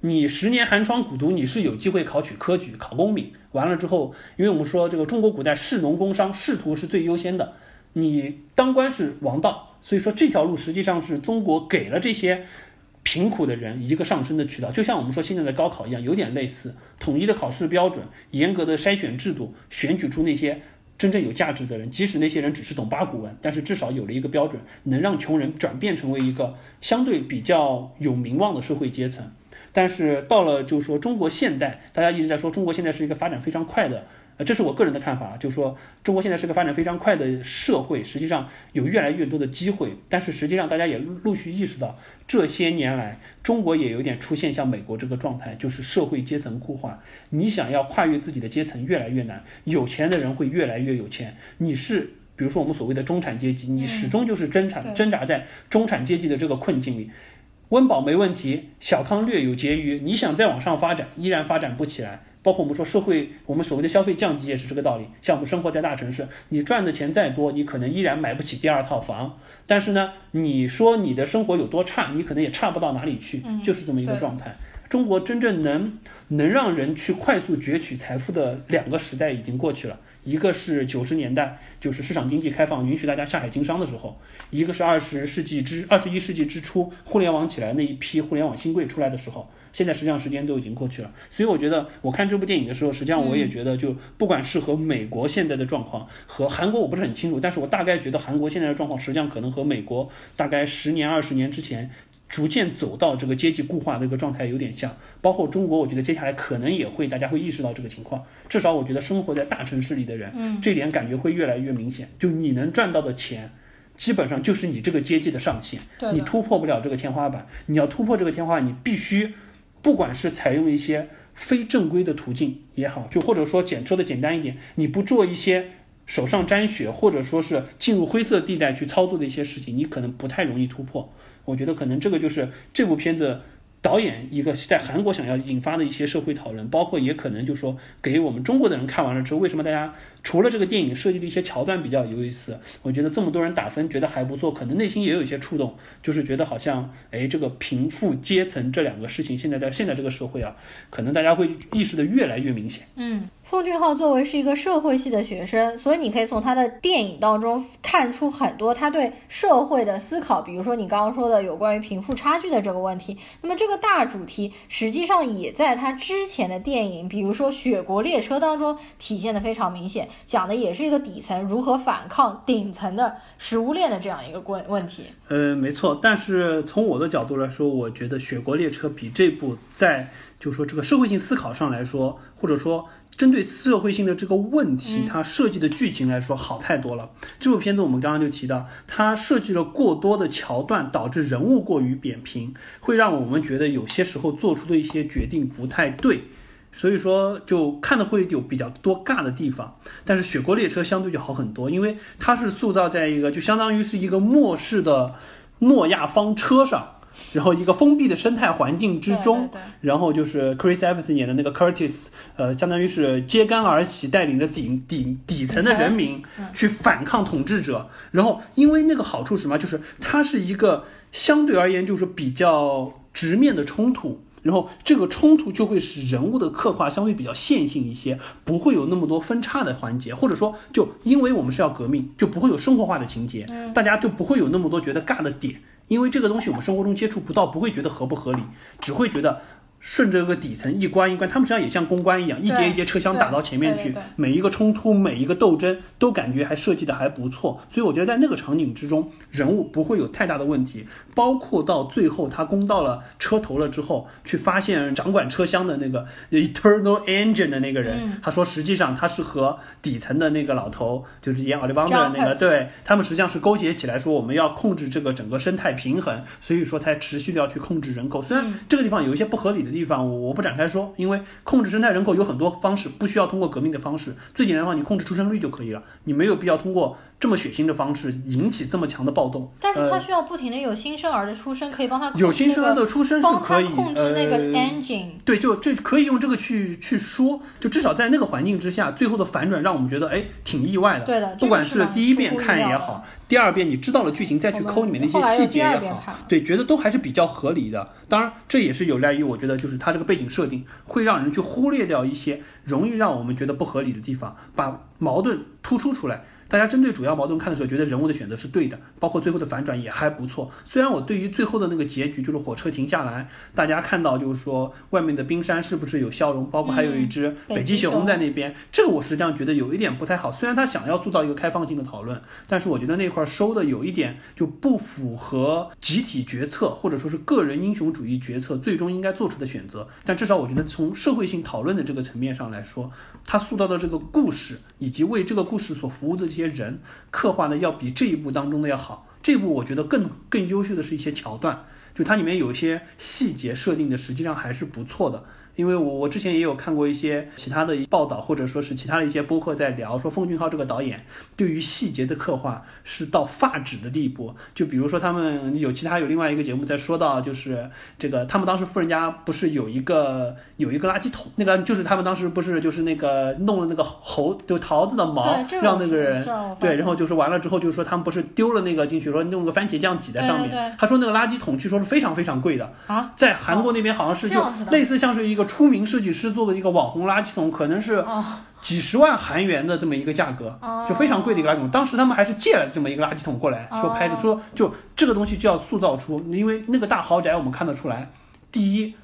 你十年寒窗苦读，你是有机会考取科举、考功名。完了之后，因为我们说这个中国古代士农工商仕途是最优先的，你当官是王道。所以说这条路实际上是中国给了这些贫苦的人一个上升的渠道，就像我们说现在的高考一样，有点类似，统一的考试标准，严格的筛选制度，选举出那些真正有价值的人，即使那些人只是懂八股文，但是至少有了一个标准，能让穷人转变成为一个相对比较有名望的社会阶层。但是到了就是说中国现代，大家一直在说中国现在是一个发展非常快的。呃，这是我个人的看法，就是说中国现在是个发展非常快的社会，实际上有越来越多的机会，但是实际上大家也陆续意识到，这些年来中国也有点出现像美国这个状态，就是社会阶层固化。你想要跨越自己的阶层越来越难，有钱的人会越来越有钱，你是比如说我们所谓的中产阶级，你始终就是挣扎挣扎在中产阶级的这个困境里，温饱没问题，小康略有结余，你想再往上发展，依然发展不起来。包括我们说社会，我们所谓的消费降级也是这个道理。像我们生活在大城市，你赚的钱再多，你可能依然买不起第二套房。但是呢，你说你的生活有多差，你可能也差不到哪里去，就是这么一个状态。中国真正能能让人去快速攫取财富的两个时代已经过去了，一个是九十年代，就是市场经济开放，允许大家下海经商的时候；一个是二十世纪之二十一世纪之初，互联网起来那一批互联网新贵出来的时候。现在实际上时间都已经过去了，所以我觉得我看这部电影的时候，实际上我也觉得，就不管是和美国现在的状况，和韩国我不是很清楚，但是我大概觉得韩国现在的状况，实际上可能和美国大概十年、二十年之前逐渐走到这个阶级固化的一个状态有点像。包括中国，我觉得接下来可能也会大家会意识到这个情况。至少我觉得生活在大城市里的人，嗯，这点感觉会越来越明显。就你能赚到的钱，基本上就是你这个阶级的上限，你突破不了这个天花板。你要突破这个天花板，你必须。不管是采用一些非正规的途径也好，就或者说简说的简单一点，你不做一些手上沾血，或者说是进入灰色地带去操作的一些事情，你可能不太容易突破。我觉得可能这个就是这部片子。导演一个在韩国想要引发的一些社会讨论，包括也可能就说给我们中国的人看完了之后，为什么大家除了这个电影设计的一些桥段比较有意思，我觉得这么多人打分觉得还不错，可能内心也有一些触动，就是觉得好像哎，这个贫富阶层这两个事情，现在在现在这个社会啊，可能大家会意识的越来越明显。嗯。奉俊昊作为是一个社会系的学生，所以你可以从他的电影当中看出很多他对社会的思考。比如说你刚刚说的有关于贫富差距的这个问题，那么这个大主题实际上也在他之前的电影，比如说《雪国列车》当中体现的非常明显，讲的也是一个底层如何反抗顶层的食物链的这样一个问问题。呃，没错。但是从我的角度来说，我觉得《雪国列车》比这部在就说这个社会性思考上来说，或者说。针对社会性的这个问题，它设计的剧情来说好太多了。这部片子我们刚刚就提到，它设计了过多的桥段，导致人物过于扁平，会让我们觉得有些时候做出的一些决定不太对，所以说就看的会有比较多尬的地方。但是《雪国列车》相对就好很多，因为它是塑造在一个就相当于是一个末世的诺亚方车上。然后一个封闭的生态环境之中，然后就是 Chris Evans 演的那个 Curtis，呃，相当于是揭竿而起，带领着底底底层的人民去反抗统治者。然后因为那个好处是什么？就是它是一个相对而言就是比较直面的冲突，然后这个冲突就会使人物的刻画相对比较线性一些，不会有那么多分叉的环节，或者说就因为我们是要革命，就不会有生活化的情节，大家就不会有那么多觉得尬的点。因为这个东西我们生活中接触不到，不会觉得合不合理，只会觉得。顺着个底层一关一关，他们实际上也像公关一样，一节一节车厢打到前面去，每一个冲突、每一个斗争都感觉还设计的还不错。所以我觉得在那个场景之中，人物不会有太大的问题。包括到最后他攻到了车头了之后，去发现掌管车厢的那个 Eternal Engine 的那个人，他说实际上他是和底层的那个老头，就是演奥利邦的那个，对他们实际上是勾结起来说我们要控制这个整个生态平衡，所以说才持续的要去控制人口。虽然这个地方有一些不合理的。地方我我不展开说，因为控制生态人口有很多方式，不需要通过革命的方式。最简单的话，你控制出生率就可以了，你没有必要通过这么血腥的方式引起这么强的暴动。但是它需要不停的有新生儿的出生，可以帮他有新生儿的出生是可以控制那个 engine。对，就这可以用这个去去说，就至少在那个环境之下，最后的反转让我们觉得哎挺意外的。对的，不管是第一遍看也好。第二遍你知道了剧情再去抠里面的一些细节也好，对，觉得都还是比较合理的。当然，这也是有赖于我觉得就是它这个背景设定会让人去忽略掉一些容易让我们觉得不合理的地方，把矛盾突出出来。大家针对主要矛盾看的时候，觉得人物的选择是对的，包括最后的反转也还不错。虽然我对于最后的那个结局，就是火车停下来，大家看到就是说外面的冰山是不是有笑容，包括还有一只北极熊在那边，这个我实际上觉得有一点不太好。虽然他想要塑造一个开放性的讨论，但是我觉得那块收的有一点就不符合集体决策或者说是个人英雄主义决策最终应该做出的选择。但至少我觉得从社会性讨论的这个层面上来说，他塑造的这个故事以及为这个故事所服务的这些人刻画的要比这一部当中的要好。这一部我觉得更更优秀的是一些桥段，就它里面有一些细节设定的实际上还是不错的。因为我我之前也有看过一些其他的报道，或者说是其他的一些播客在聊，说奉俊昊这个导演对于细节的刻画是到发指的地步。就比如说他们有其他有另外一个节目在说到，就是这个他们当时富人家不是有一个有一个垃圾桶，那个就是他们当时不是就是那个弄了那个猴就桃子的毛，让那个人对，然后就是完了之后就是说他们不是丢了那个进去，说弄个番茄酱挤在上面。他说那个垃圾桶据说是非常非常贵的啊，在韩国那边好像是就类似像是一个。出名设计师做的一个网红垃圾桶，可能是几十万韩元的这么一个价格，就非常贵的一个垃圾桶。当时他们还是借了这么一个垃圾桶过来说拍的，说就这个东西就要塑造出，因为那个大豪宅我们看得出来，第一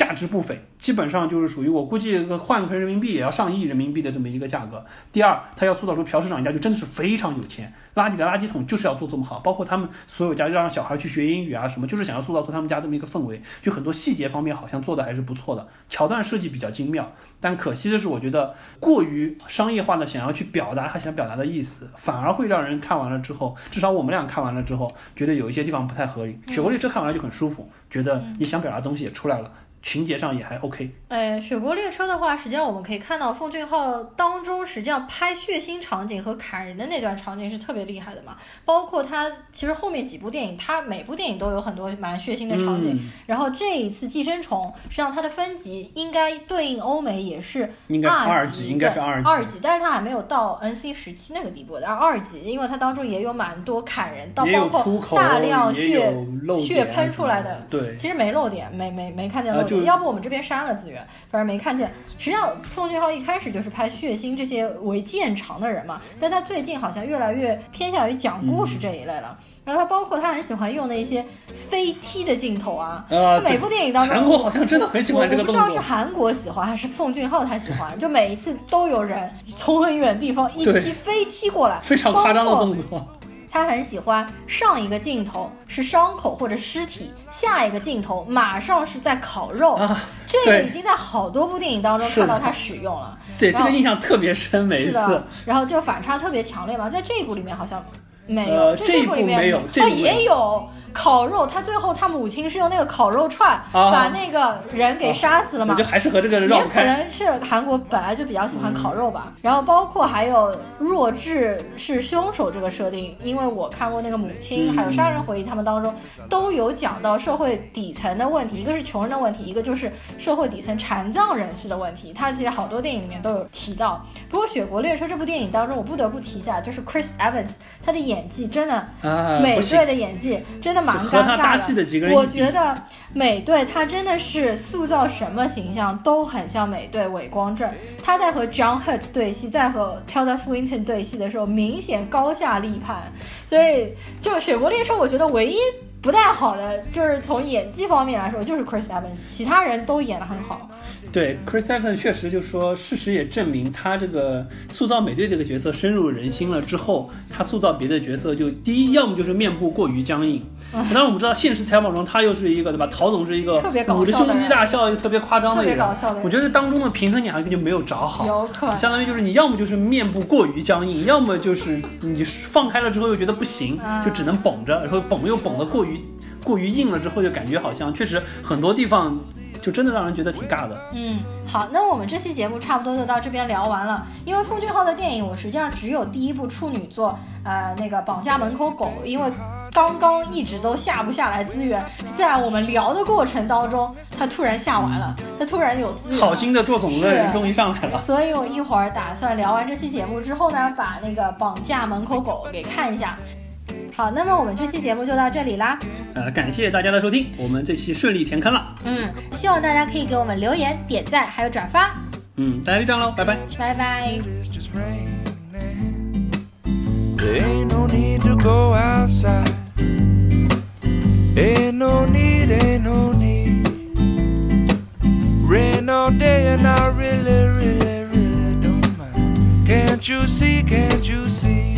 价值不菲。基本上就是属于我估计换成人民币也要上亿人民币的这么一个价格。第二，他要塑造出朴市长一家就真的是非常有钱，垃圾的垃圾桶就是要做这么好，包括他们所有家让小孩去学英语啊什么，就是想要塑造出他们家这么一个氛围。就很多细节方面好像做的还是不错的，桥段设计比较精妙。但可惜的是，我觉得过于商业化的想要去表达他想表达的意思，反而会让人看完了之后，至少我们俩看完了之后，觉得有一些地方不太合理。雪国列车看完了就很舒服，觉得你想表达的东西也出来了。情节上也还 OK。哎，雪国列车的话，实际上我们可以看到，奉俊昊当中实际上拍血腥场景和砍人的那段场景是特别厉害的嘛。包括他其实后面几部电影，他每部电影都有很多蛮血腥的场景。然后这一次《寄生虫》，实际上它的分级应该对应欧美也是二级，应该是二级，二级，但是它还没有到 NC 十七那个地步的二级，因为它当中也有蛮多砍人，到包括大量血血喷出来的。对，其实没漏点，没没没看见漏。要不我们这边删了资源，反正没看见。实际上，奉俊昊一开始就是拍血腥这些为见长的人嘛，但他最近好像越来越偏向于讲故事这一类了。然后他包括他很喜欢用的一些飞踢的镜头啊，他每部电影当中，韩国好像真的很喜欢这个动作。我不知道是韩国喜欢还是奉俊昊他喜欢，就每一次都有人从很远地方一踢飞踢过来，非常夸张的动作。他很喜欢上一个镜头是伤口或者尸体，下一个镜头马上是在烤肉，这个已经在好多部电影当中看到他使用了。对，这个印象特别深，每一次。然后就反差特别强烈嘛，在这一部里面好像没有，这一部里面哦也有。烤肉，他最后他母亲是用那个烤肉串把那个人给杀死了嘛？就还是和这个也可能是韩国本来就比较喜欢烤肉吧。然后包括还有弱智是凶手这个设定，因为我看过那个母亲还有杀人回忆，他们当中都有讲到社会底层的问题，一个是穷人的问题，一个就是社会底层残障人士的问题。他其实好多电影里面都有提到。不过《雪国列车》这部电影当中，我不得不提一下，就是 Chris Evans，他的演技真的美队的演技真的。蛮尴尬的，我觉得美队他真的是塑造什么形象都很像美队伪光正。他在和 John Hurt 对戏，在和 Tilda Swinton 对戏的时候，明显高下立判。所以就《雪国列车》，我觉得唯一不太好的就是从演技方面来说，就是 Chris Evans，其他人都演得很好。对，Chris Evans 确实就说，事实也证明他这个塑造美队这个角色深入人心了之后，他塑造别的角色就第一，要么就是面部过于僵硬。当然我们知道现实采访中他又是一个对吧？陶总是一个捂着胸肌大笑又特别夸张的一个。我觉得当中的平衡点还根本就没有找好。有可能。相当于就是你要么就是面部过于僵硬，要么就是你放开了之后又觉得不行，就只能绷着，然后绷又绷得过于过于硬了之后，就感觉好像确实很多地方。就真的让人觉得挺尬的。嗯，好，那我们这期节目差不多就到这边聊完了。因为奉俊昊的电影，我实际上只有第一部处女作，呃，那个绑架门口狗，因为刚刚一直都下不下来资源，在我们聊的过程当中，他突然下完了，他突然有资源，好心的做总的人终于上来了。所以我一会儿打算聊完这期节目之后呢，把那个绑架门口狗给看一下。好那么我们这期节目就到这里啦呃感谢大家的收听我们这期顺利填坑了嗯希望大家可以给我们留言点赞还有转发嗯大家就这样喽拜拜拜拜 there ain't no need to go outside ain't no need ain't no need rain day and i really really really don't mind can't you see can't you see